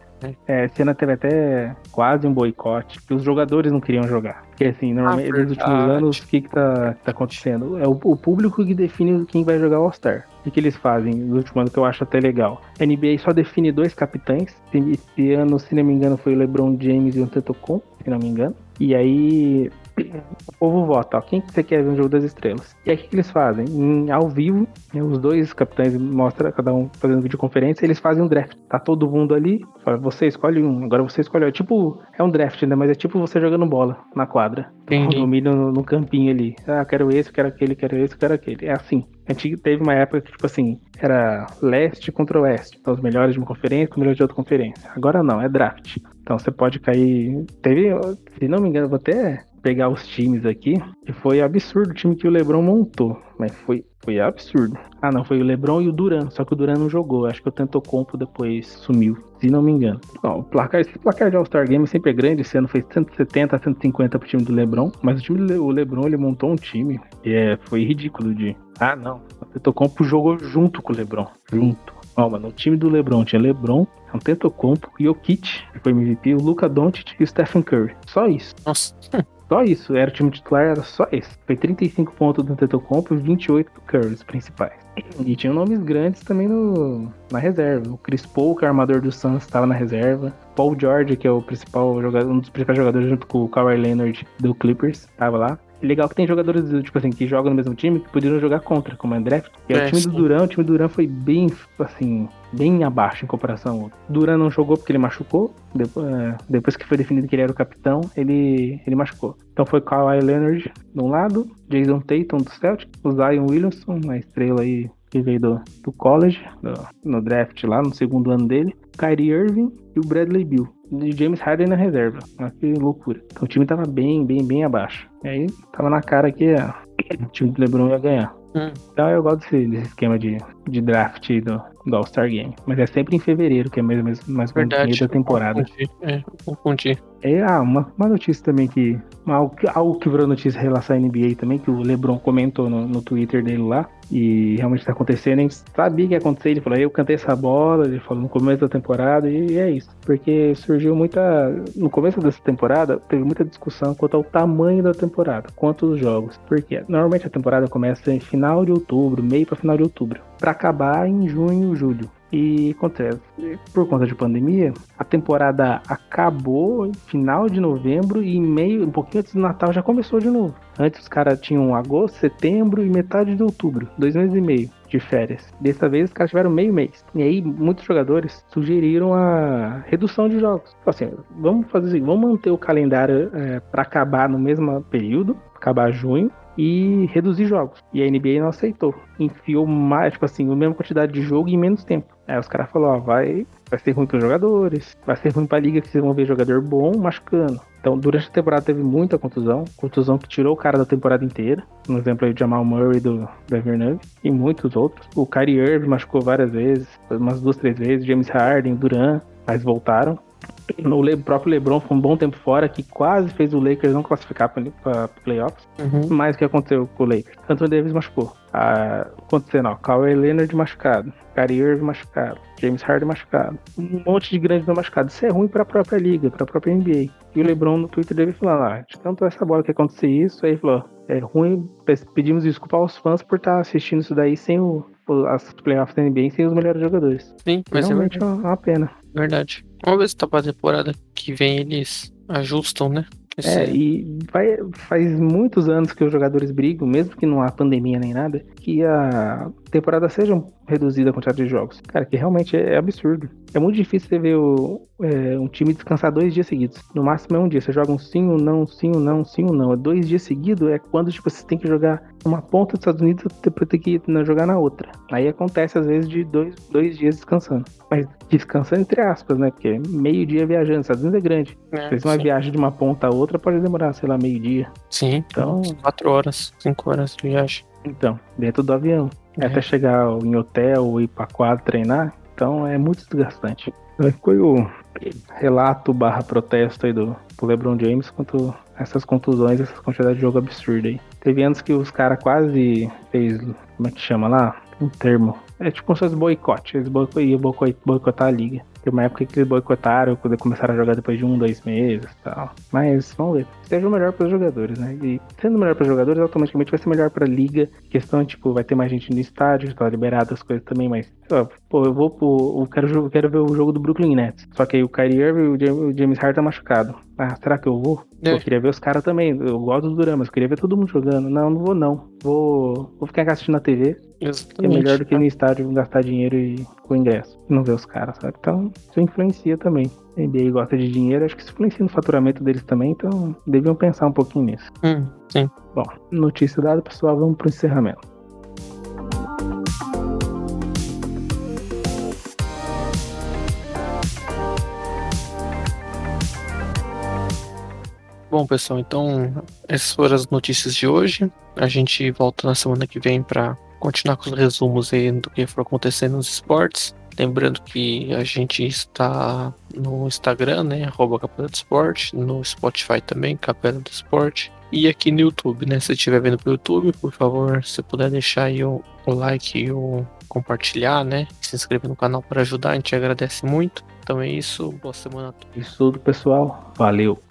S1: É, esse ano teve até quase um boicote, que os jogadores não queriam jogar. Porque assim, normalmente nos últimos anos, o que que tá, que tá acontecendo? É o, o público que define quem vai jogar All-Star. O que, que eles fazem no último ano que eu acho até legal? A NBA só define dois capitães. Esse ano, se não me engano, foi o LeBron James e o Antetokounmpo, se não me engano. E aí o povo vota, ó, quem que você quer ver no jogo das estrelas? E aí o que, que eles fazem? Em, ao vivo, né, os dois capitães mostram, cada um fazendo videoconferência, eles fazem um draft. Tá todo mundo ali, fala, você escolhe um, agora você escolhe. outro. Tipo, é um draft, né? Mas é tipo você jogando bola na quadra.
S2: Entendi.
S1: No, milho, no, no campinho ali. Ah, quero esse, quero aquele, quero esse, quero aquele. É assim. A gente teve uma época que, tipo assim, era leste contra oeste. Então, os melhores de uma conferência com os melhores de outra conferência. Agora não, é draft. Então, você pode cair. Teve, se não me engano, vou até pegar os times aqui. E foi absurdo o time que o Lebron montou. Mas foi, foi absurdo. Ah, não, foi o Lebron e o Duran. Só que o Duran não jogou. Acho que o Tentocompo depois sumiu. Se não me engano. Bom, o placar, esse placar de All-Star Game sempre é grande. Esse ano foi 170 a 150 pro time do Lebron. Mas o time do o Lebron, ele montou um time. E é, foi ridículo de. Ah, não. O Tentocompo jogou junto com o Lebron. Junto. Ó, mano, o time do Lebron tinha Lebron, Antetokounmpo, Jokic, que foi MVP, o Luca Doncic e o Stephen Curry. Só isso.
S2: Nossa.
S1: Só isso. Era o time titular, era só esse. Foi 35 pontos do Antetokounmpo e 28 do Curry, os principais. E tinham nomes grandes também no, na reserva. O Chris Paul, que é o armador do Suns, estava na reserva. Paul George, que é o principal jogador, um dos principais jogadores junto com o Kawhi Leonard do Clippers, estava lá. Legal que tem jogadores, tipo assim, que jogam no mesmo time que poderiam jogar contra, como é draft. E
S2: É,
S1: o time do
S2: sim.
S1: Duran, o time do Duran foi bem, assim, bem abaixo em comparação ao outro. Duran não jogou porque ele machucou. Depois, é, depois que foi definido que ele era o capitão, ele, ele machucou. Então foi Kawhi Leonard de um lado, Jason Tatum do Celtic, o Zion Williamson, uma estrela aí que veio do, do college, do- no draft lá, no segundo ano dele, Kyrie Irving e o Bradley Bill. E James Harden na reserva. Olha que loucura. Então o time tava bem, bem, bem abaixo. E aí tava na cara que ah, o time do LeBron ia ganhar.
S2: Hum.
S1: Então eu gosto desse, desse esquema de, de draft do, do All-Star Game. Mas é sempre em fevereiro, que é mais, mais, mais
S2: Verdade.
S1: meio da temporada.
S2: Confundi. É, confundi.
S1: É, ah, uma, uma notícia também que. Algo, que- algo que virou notícia em relação à NBA também, que o LeBron comentou no, no Twitter dele lá. E realmente tá acontecendo. A gente sabia que ia acontecer. Ele falou, eu cantei essa bola, ele falou no começo da temporada, e é isso. Porque surgiu muita. No começo dessa temporada, teve muita discussão quanto ao tamanho da temporada, quanto os jogos. Porque normalmente a temporada começa em final de outubro, meio para final de outubro, para acabar em junho, julho. E acontece, por conta de pandemia, a temporada acabou final de novembro e meio, um pouquinho antes do Natal já começou de novo. Antes os caras tinham agosto, setembro e metade de outubro, dois meses e meio de férias. Dessa vez os caras tiveram meio mês. E aí muitos jogadores sugeriram a redução de jogos. Assim, vamos fazer assim, vamos manter o calendário para acabar no mesmo período, acabar junho, e reduzir jogos. E a NBA não aceitou. Enfiou mais, tipo assim, a mesma quantidade de jogo em menos tempo. Aí os caras falaram, ó, vai, vai ser ruim para os jogadores, vai ser ruim para a liga que vocês vão ver jogador bom machucando. Então, durante a temporada teve muita contusão, contusão que tirou o cara da temporada inteira. Um exemplo aí, o Jamal Murray do Denver Nuggets e muitos outros. O Kyrie Irving machucou várias vezes, umas duas, três vezes. James Harden, Duran, mas voltaram. O Le- próprio LeBron foi um bom tempo fora, que quase fez o Lakers não classificar para playoffs.
S2: Uhum.
S1: Mas o que aconteceu com o Lakers? Anthony Davis machucou. Ah, acontecendo, ó, Kawhi Leonard machucado. Kyrie Irving machucado. James Harden machucado. Um monte de grandes machucados. Isso é ruim para a própria liga, para a própria NBA. E o LeBron no Twitter dele falando, ah, de tanto essa bola que acontecer isso, aí falou, é ruim, pe- pedimos desculpa aos fãs por estar assistindo isso daí sem o, as playoffs da NBA, sem os melhores jogadores.
S2: Sim, mas é
S1: Realmente é uma, uma pena.
S2: verdade. Vamos ver se tá pra temporada que vem eles ajustam, né? Esse-
S1: É, e vai- faz muitos anos que os jogadores brigam, mesmo que não há pandemia nem nada, que a temporada seja reduzida a quantidade de jogos. Cara, que realmente é, absurdo. É muito difícil você ver o, é, um time descansar dois dias seguidos. No máximo é um dia. Você joga um sim, um não, sim, um não, sim, um não. É dois dias seguidos é quando tipo, você tem que jogar uma ponta dos Estados Unidos depois ter que jogar na outra. Aí acontece às vezes de dois, dois dias descansando. Mas descansando entre aspas, né? Porque meio dia viajando, Estados Unidos é grande. É, uma viagem de uma ponta a outra pode demorar, sei lá, meio dia.
S2: Sim, então quatro horas, cinco horas de viagem.
S1: Então, dentro do avião. É. Até chegar em hotel ou ir pra quadra treinar. Então é muito desgastante. Foi o relato barra protesto aí do, do LeBron James quanto essas contusões, essas quantidades de jogo absurda aí. Teve anos que os caras quase fez, como é que chama lá? Um termo. É tipo fosse boicote. Eles iam boicotar a liga. Tem uma época que eles boicotaram, quando começaram a jogar depois de um, dois meses e tal. Mas vamos ver. Seja o melhor para os jogadores, né? E sendo melhor para os jogadores, automaticamente vai ser melhor para a liga. Questão, tipo, vai ter mais gente no estádio, tá liberado as coisas também, mas. Pô, eu vou pro. Eu quero, eu quero ver o jogo do Brooklyn Nets. Só que aí o Kyrie Irving e o James Harden tá machucado. Ah, será que eu vou? É. Eu queria ver os caras também. Eu gosto dos Duramas, eu queria ver todo mundo jogando. Não, não vou não. Vou, vou ficar assistindo na TV. Exatamente. É melhor do que no estádio gastar dinheiro e com ingresso. Não ver os caras, sabe? Então, isso influencia também. A NBA gosta de dinheiro, acho que isso influencia no faturamento deles também, então deviam pensar um pouquinho nisso.
S2: Hum, sim.
S1: Bom, notícia dada, pessoal, vamos pro encerramento.
S2: Bom, pessoal, então essas foram as notícias de hoje. A gente volta na semana que vem para continuar com os resumos aí do que for acontecendo nos esportes. Lembrando que a gente está no Instagram, né? Arroba Capela do Esporte, no Spotify também, Capela do Esporte. E aqui no YouTube, né? Se estiver vendo pelo YouTube, por favor, se puder deixar aí o, o like e o compartilhar, né? Se inscrever no canal para ajudar, a gente agradece muito. Então é isso, boa semana a
S1: todos. Isso tudo, pessoal. Valeu!